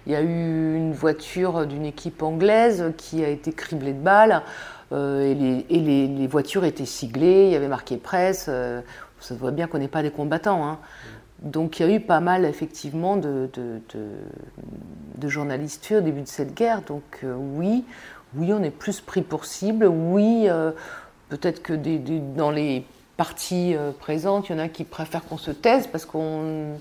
Il y a eu une voiture d'une équipe anglaise qui a été criblée de balles euh, et, les, voitures étaient siglées, il y avait marqué presse. Euh, ça se voit bien qu'on n'est pas des combattants. Hein. Donc il y a eu pas mal effectivement de, journalistes tués au début de cette guerre. Donc oui, oui, on est plus pris pour cible. Oui, peut-être que dans les partie euh, présente, il y en a qui préfèrent qu'on se taise parce qu'on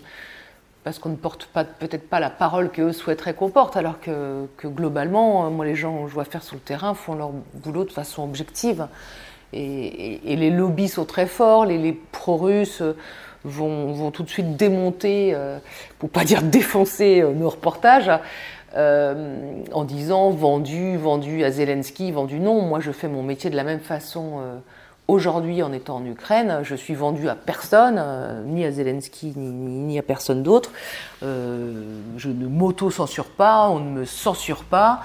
parce qu'on ne porte peut-être pas la parole qu'eux souhaiteraient qu'on porte, alors que, globalement, euh, moi les gens que je vois faire sur le terrain font leur boulot de façon objective. Et, les lobbies sont très forts, les, pro-russes vont, vont, tout de suite démonter, euh, pour pas dire défoncer nos reportages, en disant vendu, vendu à Zelensky, vendu non. Moi je fais mon métier de la même façon Aujourd'hui, en étant en Ukraine, je suis vendu à personne, euh, ni à Zelensky, ni, à personne d'autre. Euh, je ne m'auto-censure pas, on ne me censure pas.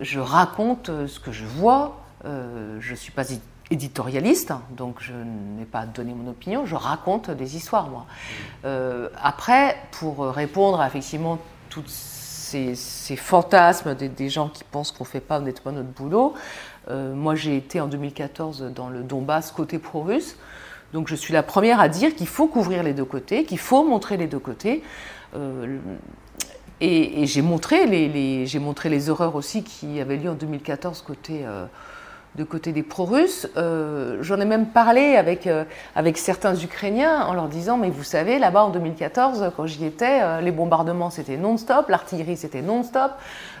Je raconte euh, ce que je vois. je ne suis pas éditorialiste, donc je n'ai pas donné mon opinion. Je raconte des histoires, moi. après, pour répondre à effectivement toutes ces, fantasmes des, des, gens qui pensent qu'on ne fait pas honnêtement notre boulot, moi, j'ai été en 2014 dans le Donbass côté pro-russe. Donc, je suis la première à dire qu'il faut couvrir les deux côtés, qu'il faut montrer les deux côtés. Euh, et, j'ai montré les, j'ai montré les horreurs aussi qui avaient lieu en 2014 côté euh, de côté des pro-russes. Euh, j'en ai même parlé avec, euh, avec certains Ukrainiens en leur disant, mais vous savez, là-bas en 2014, quand j'y étais, euh, les bombardements c'était non-stop, l'artillerie c'était non-stop.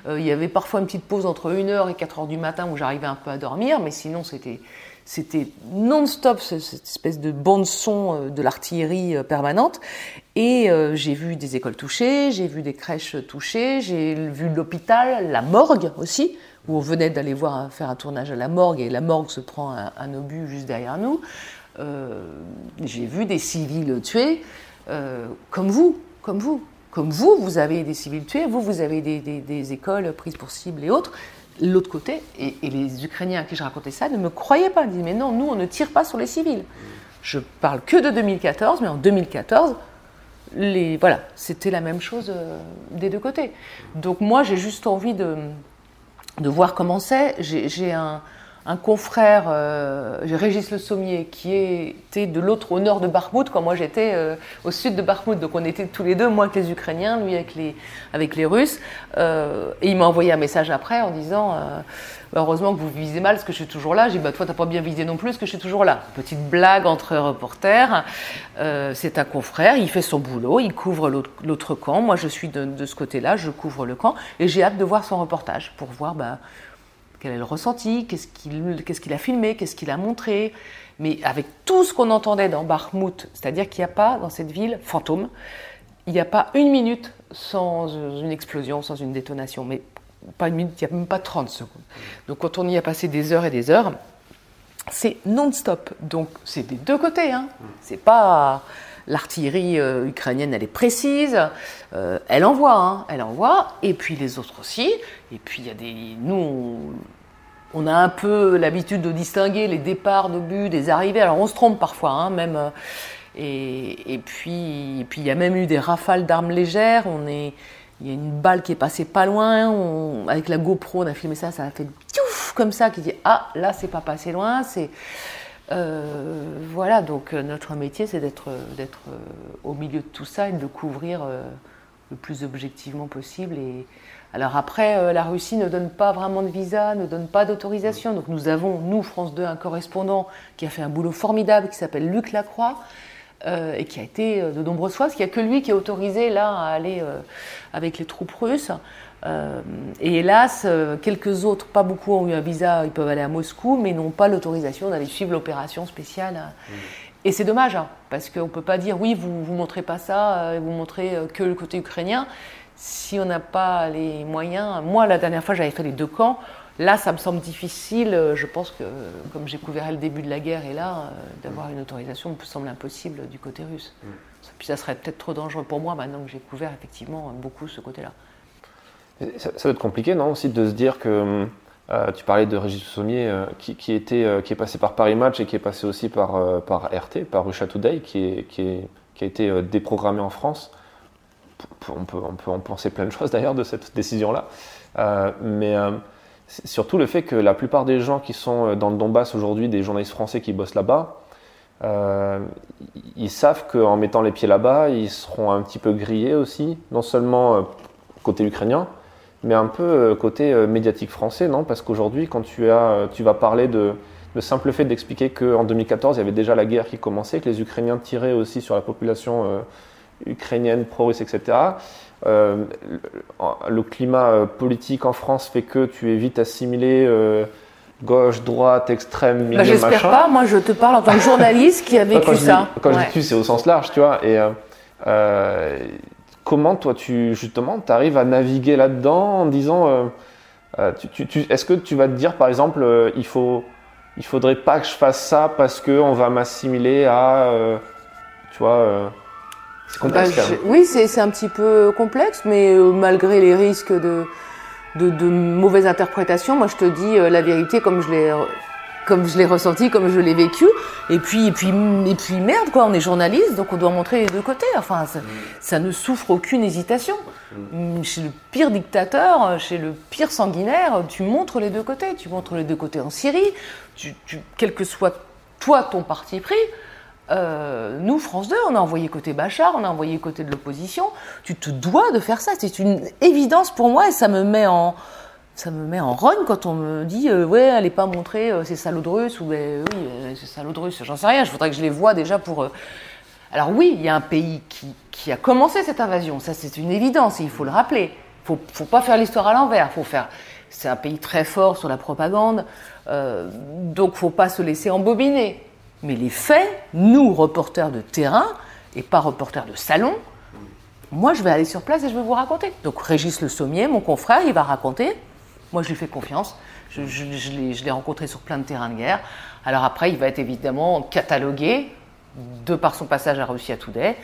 il y avait parfois une petite pause entre 1h et 4h du matin où j'arrivais un peu à dormir, mais sinon c'était c'était non-stop cette espèce de bande son de l'artillerie permanente. Et j'ai vu des écoles touchées, j'ai vu des crèches touchées, j'ai vu l'hôpital, la morgue aussi, où on venait d'aller voir faire un tournage à la morgue et la morgue se prend un, obus juste derrière nous. Euh, j'ai vu des civils tués, euh, comme vous, comme vous. Comme vous, vous avez des civils tués, vous, vous avez des, écoles prises pour cible et autres. L'autre côté, et, les Ukrainiens à qui je racontais ça ne me croyaient pas. Ils disaient, mais non, nous, on ne tire pas sur les civils. Je parle que de 2014, mais en 2014, les, voilà, c'était la même chose euh, des deux côtés. Donc moi, j'ai juste envie de, de voir comment c'est. J'ai un, un confrère, euh, Régis Le Sommier, qui était de l'autre au nord de Bakhmout, quand moi j'étais euh, au sud de Bakhmout. Donc on était tous les deux, moi avec les Ukrainiens, lui avec les, avec les Russes. Euh, et il m'a envoyé un message après en disant Heureusement que vous visez mal, parce que je suis toujours là. J'ai dit bah, Toi, t'as pas bien visé non plus, parce que je suis toujours là. Petite blague entre reporters. C'est un confrère, il fait son boulot, il couvre l'autre camp. Moi, je suis de, ce côté-là, je couvre le camp. Et j'ai hâte de voir son reportage pour voir. Bah, quel est le ressenti, qu'est-ce qu'il a filmé, qu'est-ce qu'il a montré. Mais avec tout ce qu'on entendait dans Bakhmut, c'est-à-dire qu'il n'y a pas dans cette ville fantôme, il n'y a pas une minute sans une explosion, sans une détonation. Mais pas une minute, il n'y a même pas 30 secondes. Donc quand on y a passé des heures et des heures, c'est non-stop. Donc c'est des deux côtés. Hein. C'est pas l'artillerie euh, ukrainienne, elle est précise, euh, elle envoie, hein, elle envoie, et puis les autres aussi. Et puis il y a des, nous, on, a un peu l'habitude de distinguer les départs de but des arrivées. Alors on se trompe parfois, hein, même. Euh, et, puis, puis il y a même eu des rafales d'armes légères. On est, il y a une balle qui est passée pas loin. avec la GoPro, on a filmé ça, ça a fait comme ça, qui dit ah là c'est pas passé loin, c'est euh, voilà, donc euh, notre métier, c'est d'être euh, au milieu de tout ça et de couvrir le plus objectivement possible. Et alors après, la Russie ne donne pas vraiment de visa, ne donne pas d'autorisation. Donc nous avons, nous, France 2, un correspondant qui a fait un boulot formidable, qui s'appelle Luc Lacroix. Et qui a été de nombreuses fois, parce qu'il n'y a que lui qui est autorisé là à aller avec les troupes russes. Euh, et hélas, euh, quelques autres, pas beaucoup ont eu un visa, ils peuvent aller à Moscou, mais n'ont pas l'autorisation d'aller suivre l'opération spéciale. Mmh. Et c'est dommage, hein, parce qu'on ne peut pas dire oui, vous ne montrez pas ça, euh, vous montrez que le côté ukrainien. Si on n'a pas les moyens, moi la dernière fois j'avais fait les deux camps, là ça me semble difficile, je pense que comme j'ai couvert le début de la guerre et là, d'avoir une autorisation me semble impossible du côté russe. Mmh. Puis ça serait peut-être trop dangereux pour moi maintenant que j'ai couvert effectivement beaucoup ce côté-là. Ça, ça, doit être compliqué, non, aussi de se dire que euh, tu parlais de Régis Sommier euh, qui, était, euh, qui est passé par Paris Match et qui est passé aussi par, par RT, par Russia Today, qui, est, qui, est, qui a été déprogrammé en France. On peut, on peut en penser plein de choses d'ailleurs de cette décision-là. mais surtout le fait que la plupart des gens qui sont dans le Donbass aujourd'hui, des journalistes français qui bossent là-bas, ils savent qu'en mettant les pieds là-bas, ils seront un petit peu grillés aussi, non seulement côté ukrainien, mais un peu euh, côté euh, médiatique français, non? Parce qu'aujourd'hui, quand tu, as, euh, tu vas parler de le simple fait d'expliquer qu'en 2014, il y avait déjà la guerre qui commençait, que les Ukrainiens tiraient aussi sur la population ukrainienne, pro-russe, etc. le climat politique en France fait que tu es vite assimilé gauche, droite, extrême, milieu, bah, J'espère pas. Moi, je te parle en tant que journaliste qui a vécu ça. quand je dis tu, c'est au sens large, tu vois. Et comment toi, tu justement, tu arrives à naviguer là-dedans en disant, euh, euh, est-ce que tu vas te dire, par exemple, euh, il faut, il faudrait pas que je fasse ça parce que on va m'assimiler à, tu vois, complexe. Bah, oui, c'est un petit peu complexe, mais malgré les risques de, de, de mauvaises interprétations, moi je te dis la vérité comme je l'ai comme je l'ai ressenti, comme je l'ai vécu. Et puis, et puis, et puis merde, quoi, on est journaliste, donc on doit montrer les deux côtés. Enfin, ça, ne souffre aucune hésitation. Mm, chez le pire dictateur, chez le pire sanguinaire, tu montres les deux côtés. Tu montres les deux côtés en Syrie, tu, quel que soit toi ton parti pris. Euh, nous, France 2, on a envoyé côté Bachar, on a envoyé côté de l'opposition. Tu te dois de faire ça. C'est une évidence pour moi et ça me met en, ça me met en rogne quand on me dit euh, ouais n'est pas montrée euh, c'est salaud de russe ou ben, oui euh, c'est salaud de russe j'en sais rien je voudrais que je les vois déjà pour alors oui il y a un pays qui, qui a commencé cette invasion ça c'est une évidence et il faut le rappeler faut faut pas faire l'histoire à l'envers faut faire c'est un pays très fort sur la propagande donc faut pas se laisser embobiner mais les faits nous reporters de terrain et pas reporters de salon moi, je vais aller sur place et je vais vous raconter. Donc, Régis Le Sommier, mon confrère, il va raconter moi, je lui fais confiance. Je, l'ai rencontré sur plein de terrains de guerre. Alors après, il va être évidemment catalogué de par son passage à Russia Today.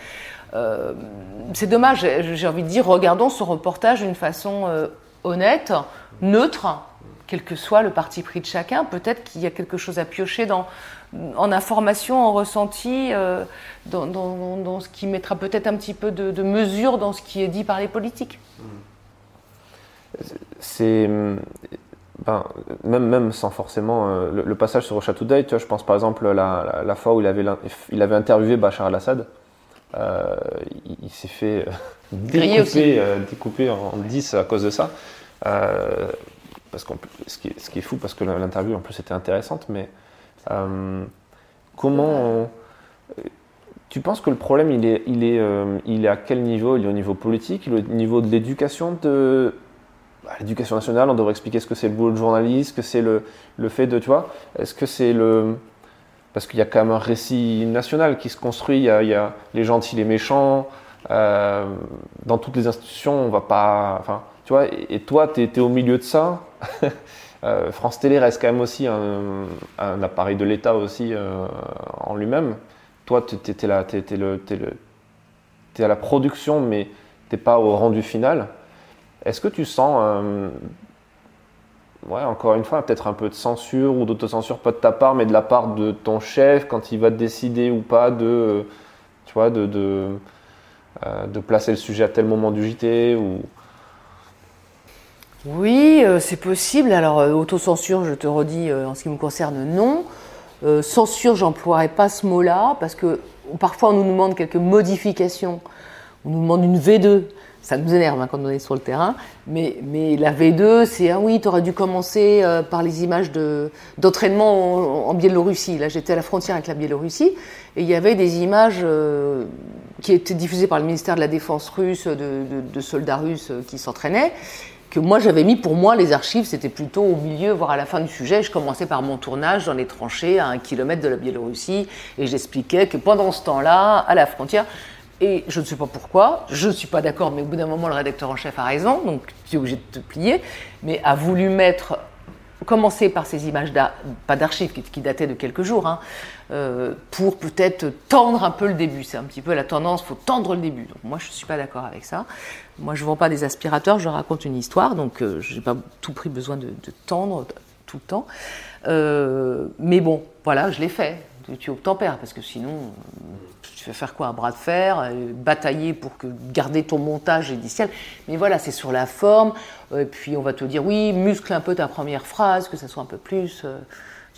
c'est dommage, j'ai envie de dire, regardons ce reportage d'une façon honnête, neutre, quel que soit le parti pris de chacun. Peut-être qu'il y a quelque chose à piocher dans, en information, en ressenti, euh, dans, ce qui mettra peut-être un petit peu de, mesure dans ce qui est dit par les politiques. C'est. Ben, même, même sans forcément euh, le, passage sur Today, tu vois, je pense par exemple la, la, fois où il avait, il avait interviewé Bachar al-Assad, euh, il, s'est fait découper, découper, en 10 à cause de ça. parce ce, qui est, ce qui est fou, parce que l'interview en plus était intéressante, mais euh, comment tu penses que le problème, il est, il, est, euh, il est à quel niveau? Il est au niveau politique? Il est au niveau de l'éducation de... Bah, l'éducation nationale, on devrait expliquer ce que c'est le boulot de journaliste, que c'est le, le, fait de, tu vois, est-ce que c'est le... Parce qu'il y a quand même un récit national qui se construit, il y a, il y a les gentils, les méchants, euh, dans toutes les institutions, on va pas... Enfin, tu vois, et, toi, tu es, au milieu de ça? Euh, France Télé reste quand même aussi un, appareil de l'État aussi euh, en lui-même. Toi, tu es, es, à la production, mais tu n'es pas au rendu final. Est-ce que tu sens, euh, ouais, encore une fois, peut-être un peu de censure ou d'autocensure, pas de ta part, mais de la part de ton chef quand il va décider ou pas de, tu vois, de, de placer le sujet à tel moment du JT ou oui, euh, c'est possible. Alors, euh, autocensure, je te redis, euh, en ce qui me concerne, non. censure, j'emploierai pas ce mot-là, parce que parfois on nous demande quelques modifications. On nous demande une V2. Ça nous énerve hein, quand on est sur le terrain. Mais, la V2, c'est Ah oui, tu aurais dû commencer par les images d'entraînement en, Biélorussie. Là, j'étais à la frontière avec la Biélorussie et il y avait des images qui étaient diffusées par le ministère de la Défense russe de soldats russes qui s'entraînaient que moi j'avais mis pour moi les archives, c'était plutôt au milieu, voire à la fin du sujet. Je commençais par mon tournage dans les tranchées à un kilomètre de la Biélorussie et j'expliquais que pendant ce temps-là, à la frontière, et je ne sais pas pourquoi, je ne suis pas d'accord, mais au bout d'un moment, le rédacteur en chef a raison, donc tu es obligé de te plier, mais a voulu mettre commencer par ces images, pas d'archives, qui, dataient de quelques jours, hein, euh, pour peut-être tendre un peu le début. C'est un petit peu la tendance, faut tendre le début. Moi, je ne suis pas d'accord avec ça. Moi, je ne vends pas des aspirateurs, je raconte une histoire, donc euh, je n'ai pas tout pris besoin de, tendre tout le temps. Euh, mais bon, voilà, je l'ai fait. Tu obtempères, parce que sinon, tu vas faire quoi Un bras de fer, batailler pour que, garder ton montage initial. Mais voilà, c'est sur la forme. Et puis on va te dire, oui, muscle un peu ta première phrase, que ça soit un peu plus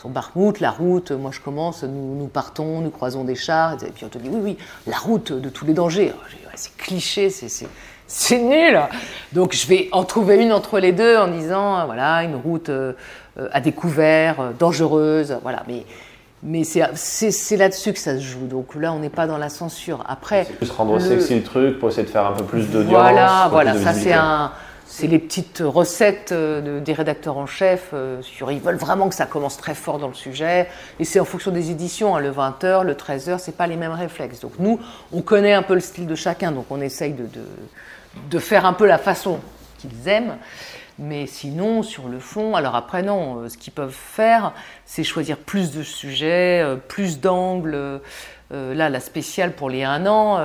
son barmout, la route, moi je commence, nous, partons, nous croisons des chars, et puis on te dit oui, oui, la route de tous les dangers. c'est cliché, c'est nul. Donc je vais en trouver une entre les deux en disant, voilà, une route euh, à découvert, euh, dangereuse, voilà. Mais, mais c'est là-dessus que ça se joue. Donc là, on n'est pas dans la censure. Après. C'est plus rendre sexy le truc pour essayer de faire un peu plus d'audience. Voilà, voilà, ça c'est un c'est les petites recettes euh, des rédacteurs en chef. Euh, sur, ils veulent vraiment que ça commence très fort dans le sujet. Et c'est en fonction des éditions. Hein, le 20h, le 13h, c'est pas les mêmes réflexes. Donc nous, on connaît un peu le style de chacun. Donc on essaye de, de, faire un peu la façon qu'ils aiment. Mais sinon, sur le fond, alors après, non, euh, ce qu'ils peuvent faire, c'est choisir plus de sujets, plus d'angles. là, la spéciale pour les 1 an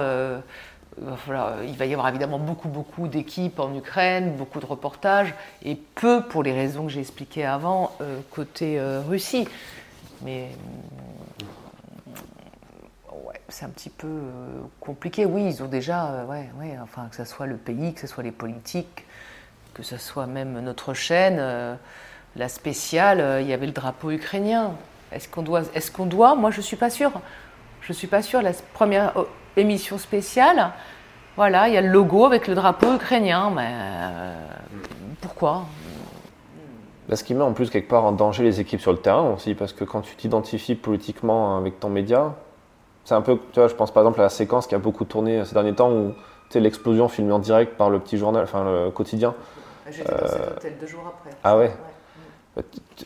il va y avoir évidemment beaucoup, beaucoup d'équipes en Ukraine, beaucoup de reportages, et peu, pour les raisons que j'ai expliquées avant, euh, côté euh, Russie. Mais ouais, c'est un petit peu euh, compliqué. Oui, ils ont déjà, ouais, ouais, enfin, que ce soit le pays, que ce soit les politiques, que ce soit même notre chaîne, la spéciale, il y avait le drapeau ukrainien. Est-ce qu'on doit, est-ce doit? Moi, je suis pas sûre. Je suis pas sûre. La première émission spéciale, voilà, il y a le logo avec le drapeau ukrainien, mais euh, pourquoi? Ce qui met en plus quelque part en danger les équipes sur le terrain aussi, parce que quand tu t'identifies politiquement avec ton média, c'est un peu, tu vois, je pense par exemple à la séquence qui a beaucoup tourné ces derniers temps où l'explosion filmée en direct par le petit journal, enfin le quotidien. J'étais dans cet hôtel deux jours après. Ah ouais.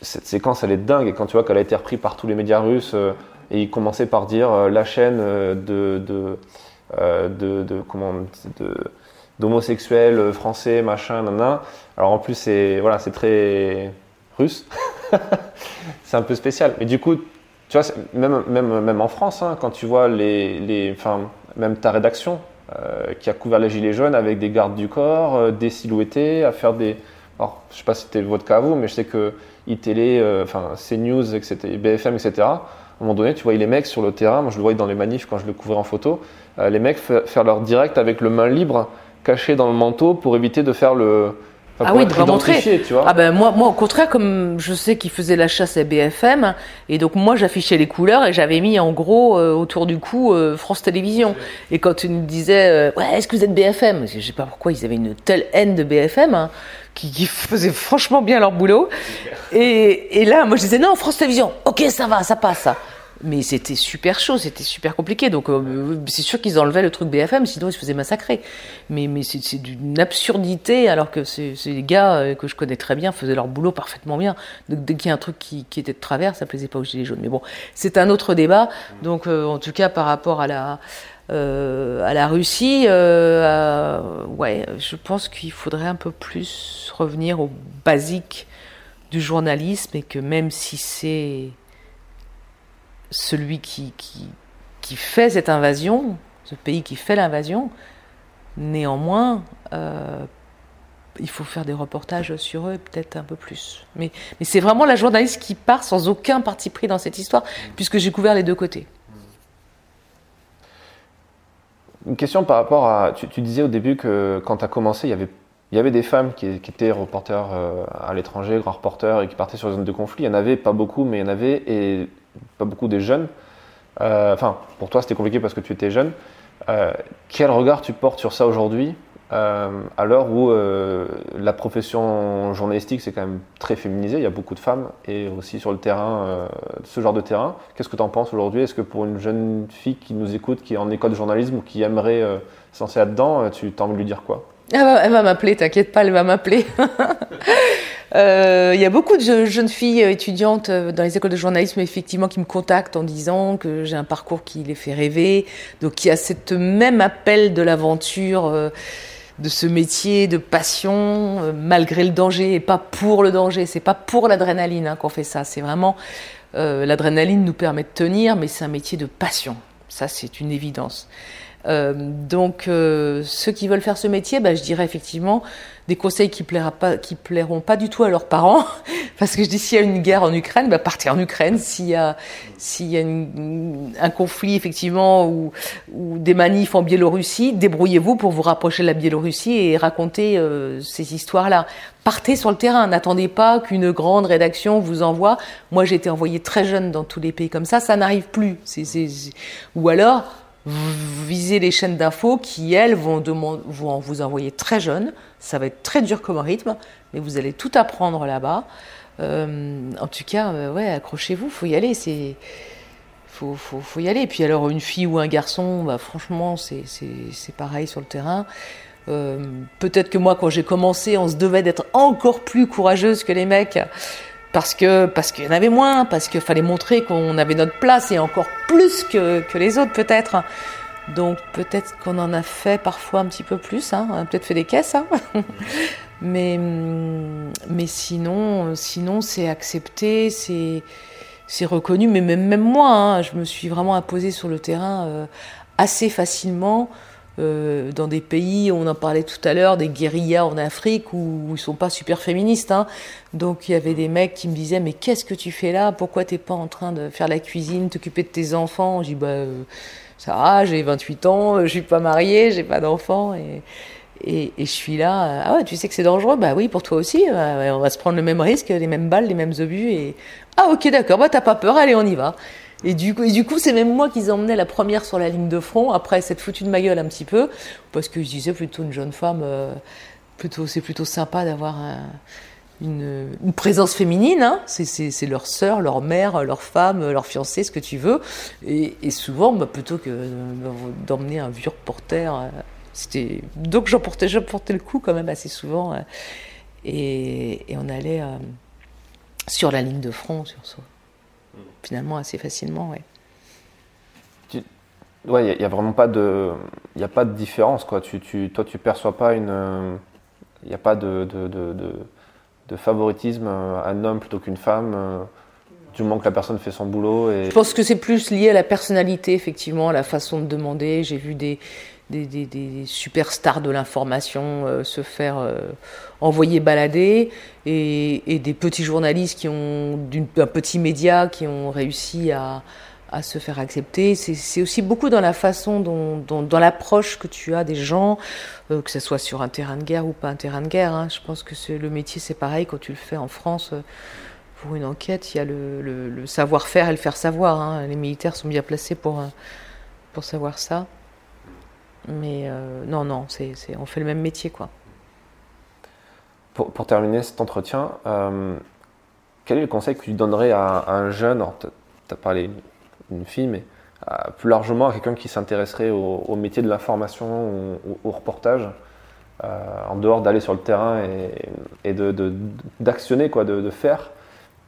Cette séquence, elle est dingue. Et quand tu vois qu'elle a été reprise par tous les médias russes, euh, et ils commençaient par dire euh, la chaîne de, de euh, de, de, comment de d'homosexuels français, machin, nana. Alors en plus, c'est voilà, c'est très russe. c'est un peu spécial. Mais du coup, tu vois, même, même, même en France, hein, quand tu vois les, les enfin, même ta rédaction, qui a couvert les Gilets jaunes avec des gardes du corps, des silhouettés, à faire des. Alors, je sais pas si c'était votre cas à vous, mais je sais que iTélé, enfin CNews, etc., BFM, etc., à un moment donné, tu voyais les mecs sur le terrain, moi je le voyais dans les manifs quand je le couvrais en photo, les mecs faire leur direct avec le main libre caché dans le manteau pour éviter de faire le, ah oui, de montrer. Tu vois. Ah ben moi, moi, au contraire, comme je sais qu'ils faisaient la chasse à BFM, et donc moi j'affichais les couleurs et j'avais mis en gros euh, autour du cou euh, France Télévisions. Et quand tu nous disais, euh, ouais, est-ce que vous êtes BFM Je sais pas pourquoi ils avaient une telle haine de BFM. Hein, qui, qui faisaient franchement bien leur boulot. Et, et là, moi je disais, non, France Télévisions, ok, ça va, ça passe. Mais c'était super chaud, c'était super compliqué. Donc euh, c'est sûr qu'ils enlevaient le truc BFM, sinon ils se faisaient massacrer. Mais, mais c'est d'une absurdité, alors que c'est les gars euh, que je connais très bien faisaient leur boulot parfaitement bien. Donc dès qu'il y a un truc qui, qui, était de travers, ça plaisait pas aux gilets jaunes. Mais bon, c'est un autre débat. Donc euh, en tout cas par rapport à la à la Russie, ouais, je pense qu'il faudrait un peu plus revenir aux basiques du journalisme et que même si c'est celui qui, qui, fait cette invasion, ce pays qui fait l'invasion, néanmoins, euh, il faut faire des reportages sur eux, peut-être un peu plus. Mais, mais c'est vraiment la journaliste qui part sans aucun parti pris dans cette histoire, puisque j'ai couvert les deux côtés. Une question par rapport à. Tu, disais au début que quand tu as commencé, il y avait, il y avait des femmes qui, étaient reporters euh, à l'étranger, grands reporters, et qui partaient sur les zones de conflit. Il y en avait pas beaucoup, mais il y en avait. Et pas beaucoup des jeunes. Euh, enfin, pour toi, c'était compliqué parce que tu étais jeune. Euh, quel regard tu portes sur ça aujourd'hui, euh, à l'heure où la profession journalistique c'est quand même très féminisé, il y a beaucoup de femmes et aussi sur le terrain, ce genre de terrain. Qu'est-ce que tu en penses aujourd'hui? Est-ce que pour une jeune fille qui nous écoute, qui est en école de journalisme ou qui aimerait censé être dedans, tu as envie de lui dire quoi? Elle va, m'appeler, t'inquiète pas, elle va m'appeler. Euh, il y a beaucoup de jeunes filles étudiantes euh, dans les écoles de journalisme, effectivement, qui me contactent en disant que j'ai un parcours qui les fait rêver. Donc, il y a cette même appel de l'aventure, euh, de ce métier, de passion, malgré le danger et pas pour le danger. C'est pas pour l'adrénaline hein, qu'on fait ça. C'est vraiment l'adrénaline nous permet de tenir, mais c'est un métier de passion. Ça, c'est une évidence. Euh, donc, euh, ceux qui veulent faire ce métier, bah, je dirais effectivement des conseils qui, plaira plairont pas du tout à leurs parents, parce que je dis s'il y a une guerre en Ukraine, bah, partez en Ukraine. S'il y a, s'il y a un conflit effectivement ou, ou, des manifs en Biélorussie, débrouillez-vous pour vous rapprocher de la Biélorussie et raconter euh, ces histoires-là. Partez sur le terrain, n'attendez pas qu'une grande rédaction vous envoie. Moi, j'ai été envoyée très jeune dans tous les pays comme ça, ça n'arrive plus. C'est, Ou alors visez les chaînes d'infos qui, elles, vont, vont vous envoyer très jeune. Ça va être très dur comme rythme, mais vous allez tout apprendre là-bas. Euh, en tout cas, euh, ouais, accrochez-vous, faut y aller. C'est faut, faut, faut, y aller. Et puis alors, une fille ou un garçon, bah, franchement, c'est pareil sur le terrain. Euh, peut-être que moi, quand j'ai commencé, on se devait d'être encore plus courageuse que les mecs parce que parce qu'il y en avait moins, parce qu'il fallait montrer qu'on avait notre place et encore plus que, que les autres peut-être. Donc peut-être qu'on en a fait parfois un petit peu plus, hein. on a peut-être fait des caisses, hein. mais mais sinon sinon c'est accepté, c'est c'est reconnu, mais même même moi, hein, je me suis vraiment imposée sur le terrain euh, assez facilement. Euh, dans des pays, on en parlait tout à l'heure, des guérillas en Afrique où, ils sont pas super féministes. Hein. Donc il y avait des mecs qui me disaient mais qu'est-ce que tu fais là? Pourquoi t'es pas en train de faire la cuisine, t'occuper de tes enfants? Je dis bah euh, ça va, j'ai 28 ans, je suis pas mariée, j'ai pas d'enfants et, et, je suis là. Ah ouais, tu sais que c'est dangereux? Bah oui, pour toi aussi. On va se prendre le même risque, les mêmes balles, les mêmes obus et ah ok d'accord, bah t'as pas peur, allez on y va. Et du coup, c'est même moi qui emmenais la première sur la ligne de front. Après, cette foutue de ma gueule un petit peu, parce que je disais plutôt une jeune femme, euh, plutôt, c'est plutôt sympa d'avoir une, présence féminine. Hein. C'est leur sœur, leur mère, leur femme, leur fiancée, ce que tu veux. Et, souvent, bah, plutôt que d'emmener un vieux reporter, euh, c'était donc j'en portais, portais le coup quand même assez souvent. Euh, et, on allait sur la ligne de front, sur ça finalement assez facilement. Ouais. Ouais, il n'y a, vraiment pas de, il a pas de différence quoi. Tu, tu, toi, tu perçois pas une, il n'y a pas de, de, de, de, favoritisme, un homme plutôt qu'une femme. du moment que la personne fait son boulot. Et... Je pense que c'est plus lié à la personnalité, effectivement, à la façon de demander. J'ai vu des, des, des, des superstars de l'information euh, se faire euh, envoyer balader et, et, des petits journalistes qui ont, d'un petit média qui ont réussi à, à se faire accepter. C'est aussi beaucoup dans la façon, dont, dont dans l'approche que tu as des gens, euh, que ce soit sur un terrain de guerre ou pas un terrain de guerre. Hein. Je pense que le métier, c'est pareil quand tu le fais en France. Euh, pour une enquête, il y a le, le, le savoir-faire et le faire savoir. Hein. Les militaires sont bien placés pour, euh, pour savoir ça. Mais euh, non, non, c'est on fait le même métier, quoi. Pour, terminer cet entretien, euh, quel est le conseil que tu donnerais à, un jeune Tu as parlé d'une fille, mais plus largement à quelqu'un qui s'intéresserait au, métier de l'information, au, au, reportage, euh, en dehors d'aller sur le terrain et, d'actionner, de, quoi, de, faire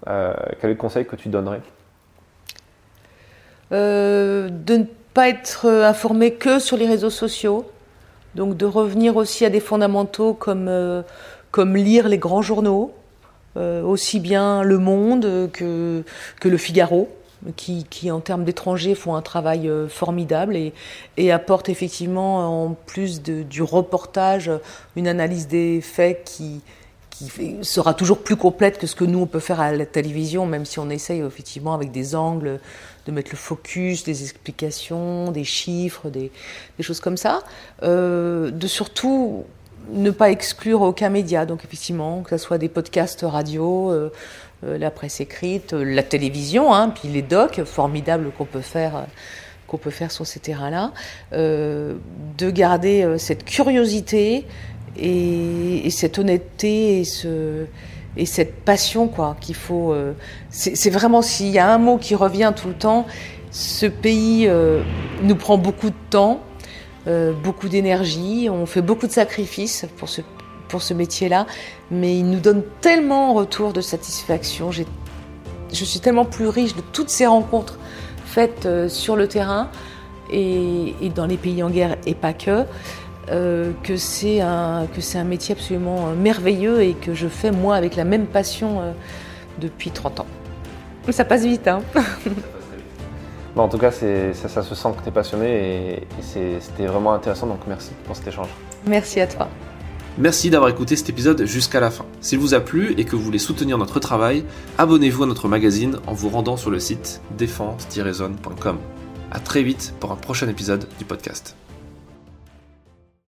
euh, Quel est le conseil que tu donnerais? De ne pas être informé que sur les réseaux sociaux, donc de revenir aussi à des fondamentaux comme, comme lire les grands journaux, euh, aussi bien Le Monde que, que Le Figaro, qui, qui en termes d'étrangers font un travail euh, formidable et, et apportent effectivement en plus du reportage une analyse des faits qui, qui sera toujours plus complète que ce que nous on peut faire à la télévision, même si on essaye effectivement avec des angles de mettre le focus, des explications, des chiffres, des, des choses comme ça. Euh, de surtout ne pas exclure aucun média, donc effectivement, que ce soit des podcasts radio, euh, euh, la presse écrite, la télévision, hein, puis les docs formidables qu'on peut faire qu'on peut faire sur ces terrains-là, euh, de garder cette curiosité et, et, cette honnêteté et ce et cette passion quoi qu'il faut euh, c'est vraiment s'il y a un mot qui revient tout le temps ce pays euh, nous prend beaucoup de temps euh, beaucoup d'énergie on fait beaucoup de sacrifices pour ce pour ce métier là mais il nous donne tellement en retour de satisfaction j'ai je suis tellement plus riche de toutes ces rencontres faites euh, sur le terrain et, et, dans les pays en guerre et pas que euh, que c'est un, un métier absolument merveilleux et que je fais moi avec la même passion depuis 30 ans. Ça passe vite, hein bon, En tout cas, ça, ça, se sent que tu es passionné et, et c'était vraiment intéressant, donc merci pour cet échange. Merci à toi. Merci d'avoir écouté cet épisode jusqu'à la fin. S'il vous a plu et que vous voulez soutenir notre travail, abonnez-vous à notre magazine en vous rendant sur le site défense-zone.com. A très vite pour un prochain épisode du podcast.